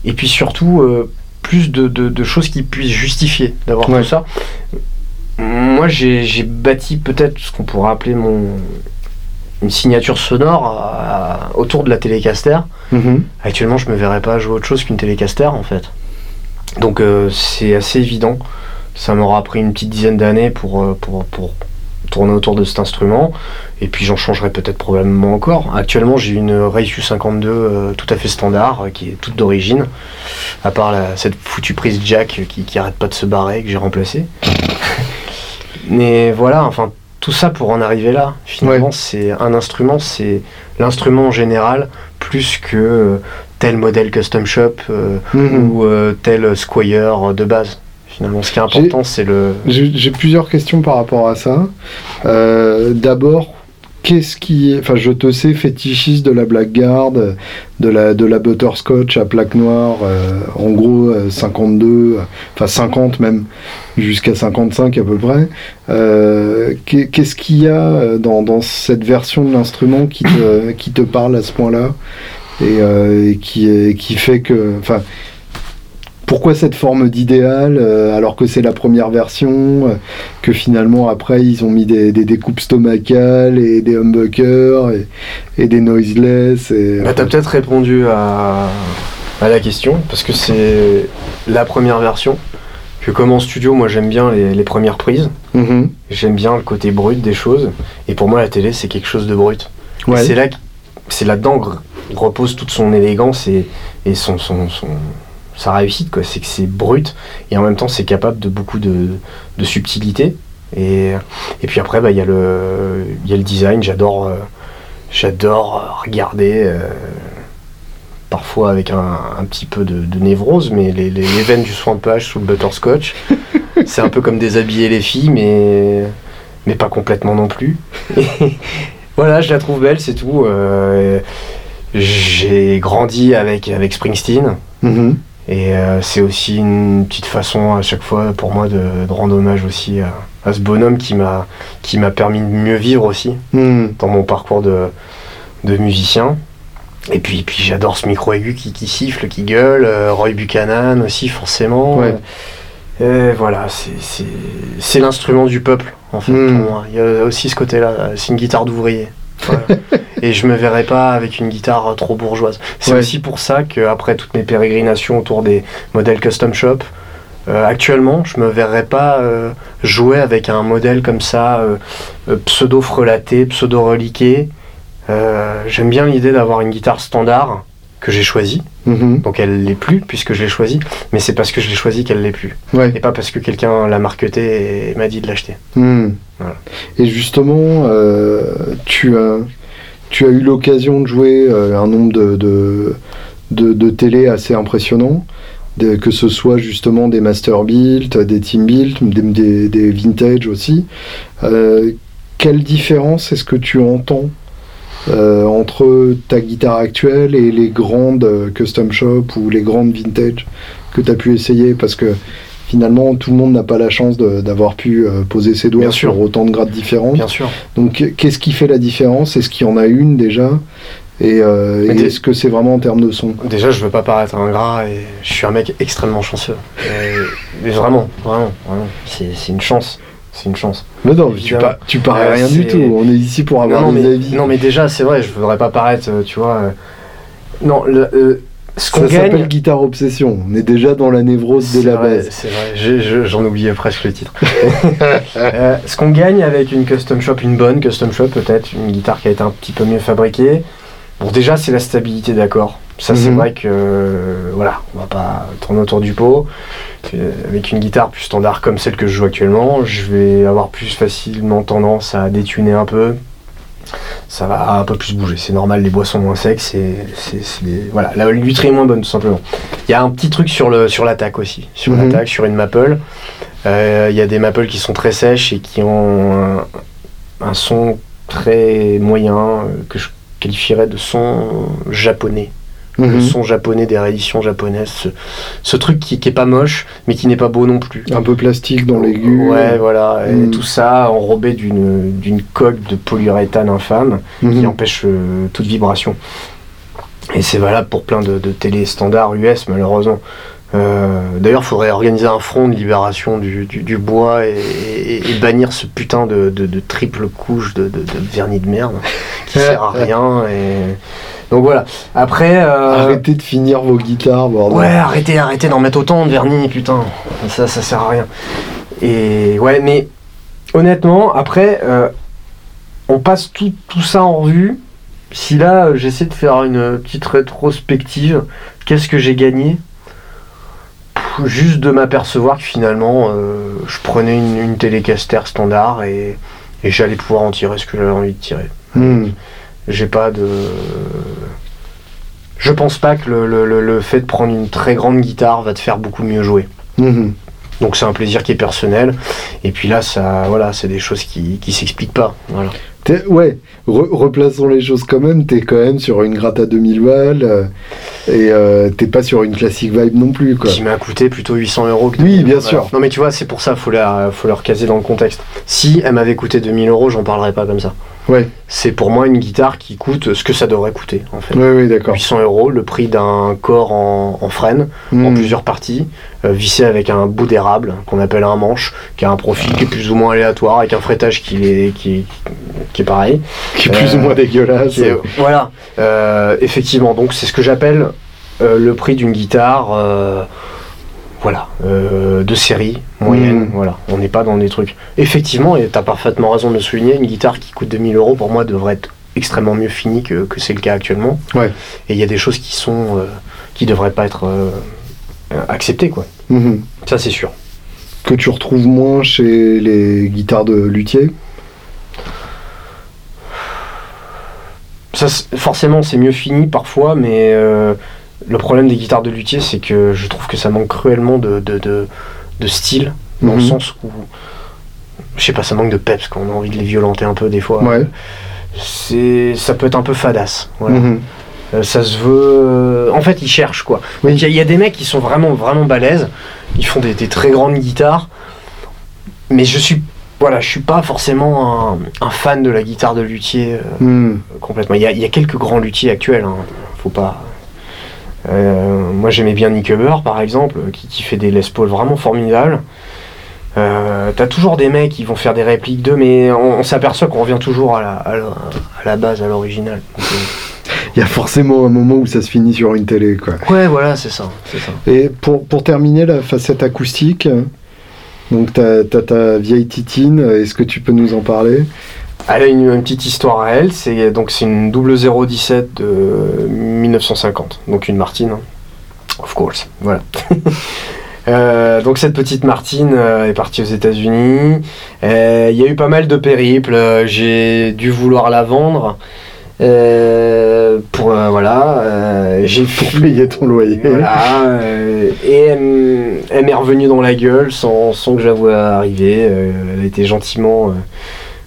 et puis surtout euh, plus de, choses qui puissent justifier d'avoir Ouais. tout ça. Moi, j'ai bâti peut-être ce qu'on pourrait appeler mon une signature sonore à- autour de la Telecaster. Mhm. Actuellement, je me verrais pas jouer autre chose qu'une Telecaster en fait. Donc euh, c'est assez évident. Ça m'aura pris une petite dizaine d'années pour, euh, pour, pour tourner autour de cet instrument. Et puis j'en changerai peut-être probablement encore. Actuellement, j'ai une Reisu 52 euh, tout à fait standard, euh, qui est toute d'origine. À part la- cette foutue prise jack qui, qui arrête pas de se barrer, que j'ai remplacée. Mais voilà, enfin, tout ça pour en arriver là. Finalement, c'est un instrument, c'est l'instrument en général, plus que euh, tel modèle custom shop Mhm. ou tel squire de base. Finalement, ce qui est important, c'est le. J'ai plusieurs questions par rapport à ça. Euh, D'abord, qu'est-ce qui, enfin, je te sais fétichiste de la Blackguard, de la de la butterscotch à plaque noire, euh, en gros euh, 52, euh, enfin 50 même, jusqu'à 55 à peu près. Euh, qu'est- Qu'est-ce qu'il y a dans, dans cette version de l'instrument qui te qui te parle à ce point-là? Et, euh, et qui est- qui fait que, enfin. Pourquoi cette forme d'idéal euh, alors que c'est la première version, euh, que finalement après ils ont mis des, des découpes stomacales et des humbuckers et, et des noiseless et Bah, T'as peut-être répondu à, à la question, parce que c'est la première version. Que comme en studio, moi j'aime bien les, les premières prises. Mhm. J'aime bien le côté brut des choses. Et pour moi, la télé, c'est quelque chose de brut. Ouais. C'est là, que- c'est là-dedans que repose toute son élégance et, et son, son, son- sa réussite. quoi. C'est que c'est brut et en même temps, c'est capable de beaucoup de, de subtilité. Et, et puis après, bah, il y, a le- il y a le design. J'adore, euh, j'adore regarder. euh, Parfois avec un, un petit peu de, de névrose, mais les, les, les veines du swampage sous le butterscotch, c'est un peu comme déshabiller les filles, mais, mais pas complètement non plus. voilà, je la trouve belle, c'est tout. Euh, j'ai grandi avec, avec Springsteen. Mhm. Et euh, c'est aussi une petite façon à chaque fois pour moi de, de rendre hommage aussi à, à ce bonhomme qui m'a qui m'a permis de mieux vivre aussi Mhm. dans mon parcours de, de musicien. Et puis, puis j'adore ce micro aigu qui, qui siffle, qui gueule. euh, Roy Buchanan aussi forcément. Ouais. Et voilà, c'est- l'instrument du peuple en fait Mm. pour moi. Il y a aussi ce côté-là, c'est une guitare d'ouvrier. Voilà. Et je me verrais pas avec une guitare trop bourgeoise. C'est Ouais. aussi pour ça qu'après toutes mes pérégrinations autour des modèles custom shop, euh, actuellement, je me verrais pas euh, jouer avec un modèle comme ça, euh, euh, pseudo-frelaté, pseudo-reliqué. Euh, J'aime bien l'idée d'avoir une guitare standard que j'ai choisie. Mhm. Donc elle l'est plus puisque je l'ai choisie, mais c'est parce que je l'ai choisie qu'elle l'est plus. Ouais. Et pas parce que quelqu'un l'a marqueté et m'a dit de l'acheter. Mhm. Voilà. Et justement, euh, tu as tu as eu l'occasion de jouer euh, un nombre de de, de, télé assez impressionnant. que ce soit justement des master build, des team build, des, des, des vintage aussi. Euh, quelle différence est-ce que tu entends euh, entre ta guitare actuelle et les grandes custom shop ou les grandes vintage que tu as pu essayer? Parce que finalement, tout le monde n'a pas la chance d'avoir pu euh, poser ses doigts Bien sûr. sur autant de grades différents. Bien sûr. Donc, qu'est-ce qui fait la différence? Est-ce qu'il y en a une déjà? Et, euh, et est-ce que c'est vraiment en termes de son? Déjà, je veux pas paraître ingrat et je suis un mec extrêmement chanceux. Mais vraiment, vraiment, vraiment. C'est une chance. c'est une chance. Mais non, tu, Évidemment. pa- tu parais Euh, rien du tout. On est ici pour avoir non, des mais, avis. non, mais déjà, c'est vrai, je voudrais pas paraître, tu vois. euh, Non, le, ce qu'on Ça s'appelle gagne. Guitare Obsession. On est déjà dans la névrose dès C'est la base. C'est vrai, j'en oubliais presque le titre. Euh, ce qu'on gagne avec une custom shop, une bonne custom shop peut-être, une guitare qui a été un petit peu mieux fabriquée, bon déjà c'est la stabilité d'accord. Ça c'est Mhm. vrai que euh, voilà, on va pas tourner autour du pot. Avec une guitare plus standard comme celle que je joue actuellement, je vais avoir plus facilement tendance à détuner un peu. Ça va un peu plus bouger, c'est normal, les bois sont moins secs, c'est, voilà, la lutherie est moins bonne tout simplement. Il y a un petit truc sur, le, sur l'attaque aussi, sur Mhm. l'attaque, sur une maple. Euh, Il y a des maples qui sont très sèches et qui ont un, un son très moyen euh, que je qualifierais de son japonais. Le Mhm. son japonais des rééditions japonaises. Ce, ce truc qui, qui est pas moche, mais qui n'est pas beau non plus. Un peu plastique dans l'aigu. Ouais, voilà. Et Mm. tout ça enrobé d'une d'une coque de polyuréthane infâme qui Mhm. empêche euh, toute vibration. Et c'est valable pour plein de, de télé standards US, malheureusement. Euh, D'ailleurs, il faudrait organiser un front de libération du, du- du bois et, et- et bannir ce putain de, de- de triple couche de vernis de merde qui sert à rien. Et... Donc voilà. Après. euh, Arrêtez de finir vos guitares, bordel. Ouais, arrêtez, arrêtez d'en mettre autant de vernis, putain. Ça, ça sert à rien. Et ouais, mais honnêtement, après, euh, on passe tout, tout ça en revue. Si là, euh, j'essaie de faire une petite rétrospective, qu'est-ce que j'ai gagné? Juste de m'apercevoir que finalement, euh, je prenais une, une télécaster standard et, et j'allais pouvoir en tirer ce que j'avais envie de tirer. Mhm. J'ai pas de. Je pense pas que le, le- le- le fait de prendre une très grande guitare va te faire beaucoup mieux jouer. Mhm. Donc c'est un plaisir qui est personnel. Et puis là, ça, voilà, c'est des choses qui, qui s'expliquent pas. Voilà. Ouais, re- replaçons les choses quand même. T'es quand même sur une gratte à 2000 balles euh, et euh, t'es pas sur une classique vibe non plus, quoi. Qui m'a coûté plutôt 800 euros. que Oui, 2000 bien sûr. Non mais tu vois, c'est pour ça, faut la, faut leur caser dans le contexte. Si elle m'avait coûté 2000 euros, j'en parlerais pas comme ça. Ouais, C'est pour moi une guitare qui coûte ce que ça devrait coûter en fait. ouais, ouais, d'accord. 800 euros, le prix d'un corps en, en frêne. en Mhm. plusieurs parties, euh, vissé avec un bout d'érable qu'on appelle un manche, qui a un profil qui est plus ou moins aléatoire, avec un fretage qui est, qui, qui est pareil. Qui est plus Euh, ou moins dégueulasse. Est- voilà, Euh, effectivement, donc c'est ce que j'appelle euh, le prix d'une guitare. Voilà, euh, de série moyenne, Mhm. voilà, on n'est pas dans des trucs. Effectivement, et tu as parfaitement raison de le souligner, une guitare qui coûte 2000 euros pour moi devrait être extrêmement mieux finie que, que c'est le cas actuellement. Ouais. Et il y a des choses qui sont euh, qui devraient pas être euh, acceptées, quoi. Mhm. Ça, c'est sûr. Que tu retrouves moins chez les guitares de luthier? Ça, forcément, c'est mieux fini parfois, mais le problème des guitares de luthier, c'est que je trouve que ça manque cruellement de, de, de, de style, dans le Mhm. sens où, je sais pas, ça manque de peps, quand on a envie de les violenter un peu des fois. Ouais. C'est, ça peut être un peu fadasse. Voilà. Mhm. Euh, ça se veut. En fait, ils cherchent quoi. Oui. Il y, a- il y a des mecs qui sont vraiment, vraiment balèzes. Ils font des, des très grandes guitares. Mais je suis. Voilà, je suis pas forcément un, un fan de la guitare de luthier euh, Mhm. complètement. Il y, a, il y a quelques grands luthiers actuels. hein. Faut pas. Euh, moi, j'aimais bien Nick Huber, par exemple, qui, qui fait des Les Paul vraiment formidables. Euh, T'as toujours des mecs qui vont faire des répliques d'eux, mais on, on s'aperçoit qu'on revient toujours à la, à la, à la base, à l'original. Euh, Il y a forcément un moment où ça se finit sur une télé, quoi. Ouais, voilà, c'est ça. Et pour, pour terminer la facette acoustique, donc t'as as ta vieille titine, est-ce que tu peux nous en parler? Elle a une, une petite histoire à elle. C'est donc c'est une double 017 de 1950, donc une Martine, hein. of course. Voilà. Euh, donc cette petite Martine euh, est partie aux États-Unis. Euh, Il y a eu pas mal de périples. J'ai dû vouloir la vendre. Pour voilà, j'ai Pour payer ton loyer. Voilà, et elle, m'est revenue dans la gueule sans, sans que je la voie arriver. Elle a été gentiment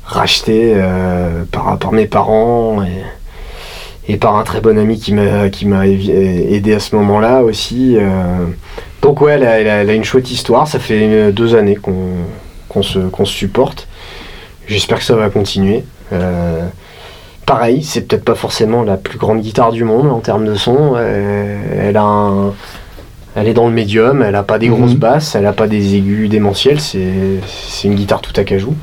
euh, rachetée euh, par, par mes parents et, et par un très bon ami qui m'a qui m'a évi- aidé à ce moment-là aussi. euh. Donc ouais, elle a, elle a- elle a une chouette histoire. Ça fait euh, deux années qu'on qu'on se, qu'on se supporte. J'espère que ça va continuer. Euh, pareil, c'est peut-être pas forcément la plus grande guitare du monde en termes de son. Euh, elle a un, Elle est dans le médium, elle a pas des Mhm. grosses basses, elle a pas des aigus démentiels, c'est c'est une guitare tout à cajou.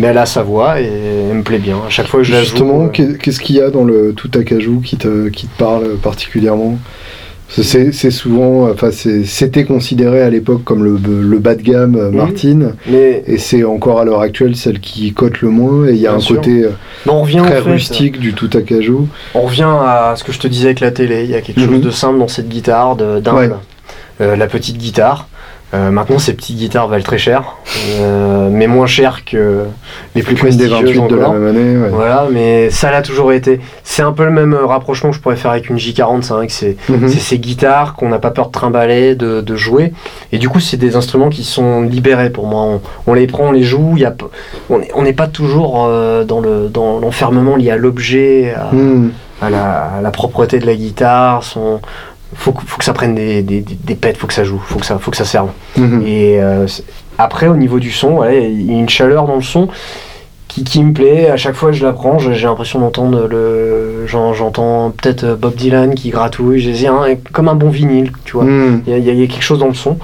Mais elle a sa voix et elle me plaît bien. À chaque fois que je la Justement, joue. euh, qu'est- qu'est-ce qu'il y a dans le tout acajou qui te, qui te parle particulièrement? C'est souvent, enfin, c'était considéré à l'époque comme le, le bas de gamme euh, Mhm. Martine, mais et c'est encore à l'heure actuelle celle qui cote le moins. Et il y a un sûr. côté euh, mais on revient très en fait, rustique du tout acajou. On revient à ce que je te disais avec la télé. Il y a quelque Mhm. chose de simple dans cette guitare, de-. Ouais. Euh, la petite guitare. Euh, maintenant, ces petites guitares valent très cher, euh, mais moins cher que les plus Qu'une des prestigieuses 28 de la encore. même année. ouais. Voilà, mais ça l'a toujours été. C'est un peu le même euh, rapprochement que je pourrais faire avec une J45. C'est c'est ces guitares qu'on n'a pas peur de trimballer, de, de jouer. Et du coup, c'est des instruments qui sont libérés pour moi. On, on les prend, on les joue. Y a, on n'est pas toujours euh, dans le dans l'enfermement lié à l'objet, à, Mhm. à la, à la propreté de la guitare. Son, faut, que- faut que ça prenne des, des, des, pets, faut que ça joue, faut que ça, faut que ça serve. Mhm. Et euh, après, au niveau du son, il y a une chaleur dans le son qui, qui me plaît. À chaque fois que je la prends, j'ai l'impression d'entendre le. j'en- J'entends peut-être euh, Bob Dylan qui gratouille. J'ai un- comme un bon vinyle, tu vois. Mhm. Il y, y a- il y a quelque chose dans le son.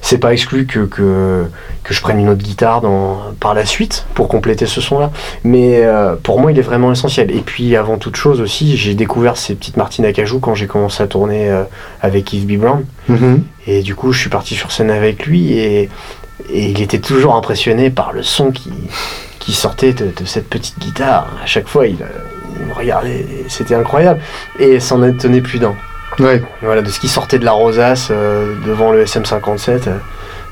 C'est pas exclu que, que, que je prenne une autre guitare dans, par la suite pour compléter ce son-là. Mais euh, pour moi, il est vraiment essentiel. Et puis, avant toute chose aussi, j'ai découvert ces petites Martine à cajou quand j'ai commencé à tourner euh, avec Yves B. Brown. Mhm. Et du coup, je suis parti sur scène avec lui et, et il était toujours impressionné par le son qui, qui sortait de, de cette petite guitare. À chaque fois, il, il me regardait, c'était incroyable. Et s'en tenait plus d'un. Ouais. Voilà, de ce qui sortait de la rosace euh, devant le SM57. euh,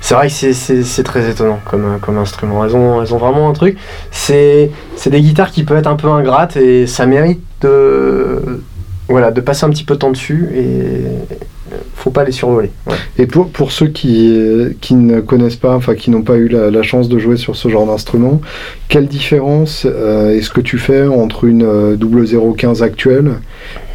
c'est vrai que c'est- très étonnant comme, euh, comme instrument. Elles ont, elles ont vraiment un truc. C'est des guitares qui peuvent être un peu ingrates et ça mérite de, voilà, de passer un petit peu de temps dessus et faut pas les survoler. Ouais. Et pour, pour ceux qui, euh, qui ne connaissent pas, enfin qui n'ont pas eu la, la chance de jouer sur ce genre d'instrument, quelle différence euh, est-ce que tu fais entre une euh, 0015 actuelle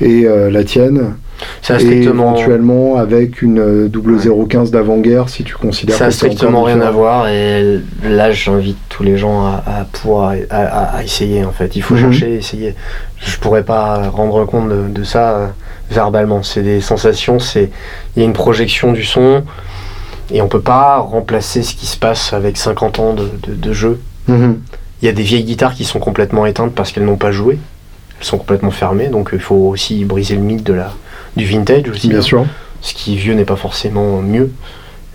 et euh, la tienne? Ça a Et strictement, éventuellement avec une euh, 0015 d'avant-guerre si tu considères ça a que strictement rien à voir et là j'invite tous les gens à, à pouvoir à, essayer en fait. Il faut Mhm. chercher, essayer. Je pourrais pas rendre compte de, de ça verbalement. C'est des sensations, c'est il y a une projection du son et on peut pas remplacer ce qui se passe avec 50 ans de, de- de jeu. Mhm. Il y a des vieilles guitares qui sont complètement éteintes parce qu'elles n'ont pas joué. Elles sont complètement fermées, donc il faut aussi briser le mythe de la, du vintage aussi. Bien hein. sûr. Ce qui est vieux n'est pas forcément mieux,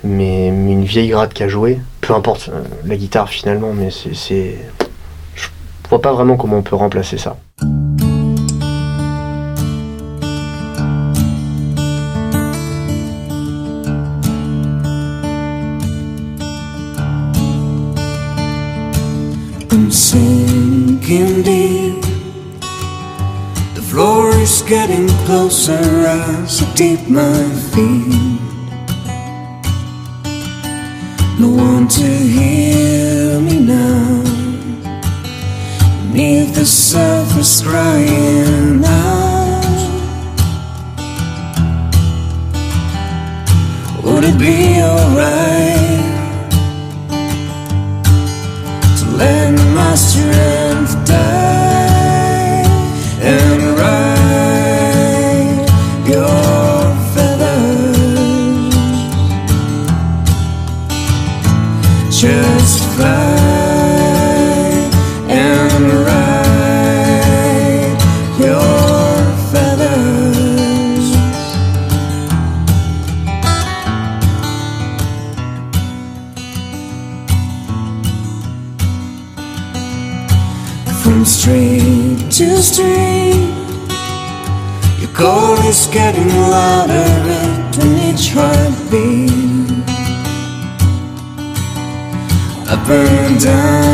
mais, mais une vieille grade qui a joué, peu importe euh, la guitare finalement, mais c'est. c'est- Je vois pas vraiment comment on peut remplacer ça. I'm sinking deep. The floor is getting closer as I dip my feet. No one to hear me now. Beneath the surface, crying out. Would it be alright? My strength and ride your feathers. Just fly getting louder between each heartbeat. Up and down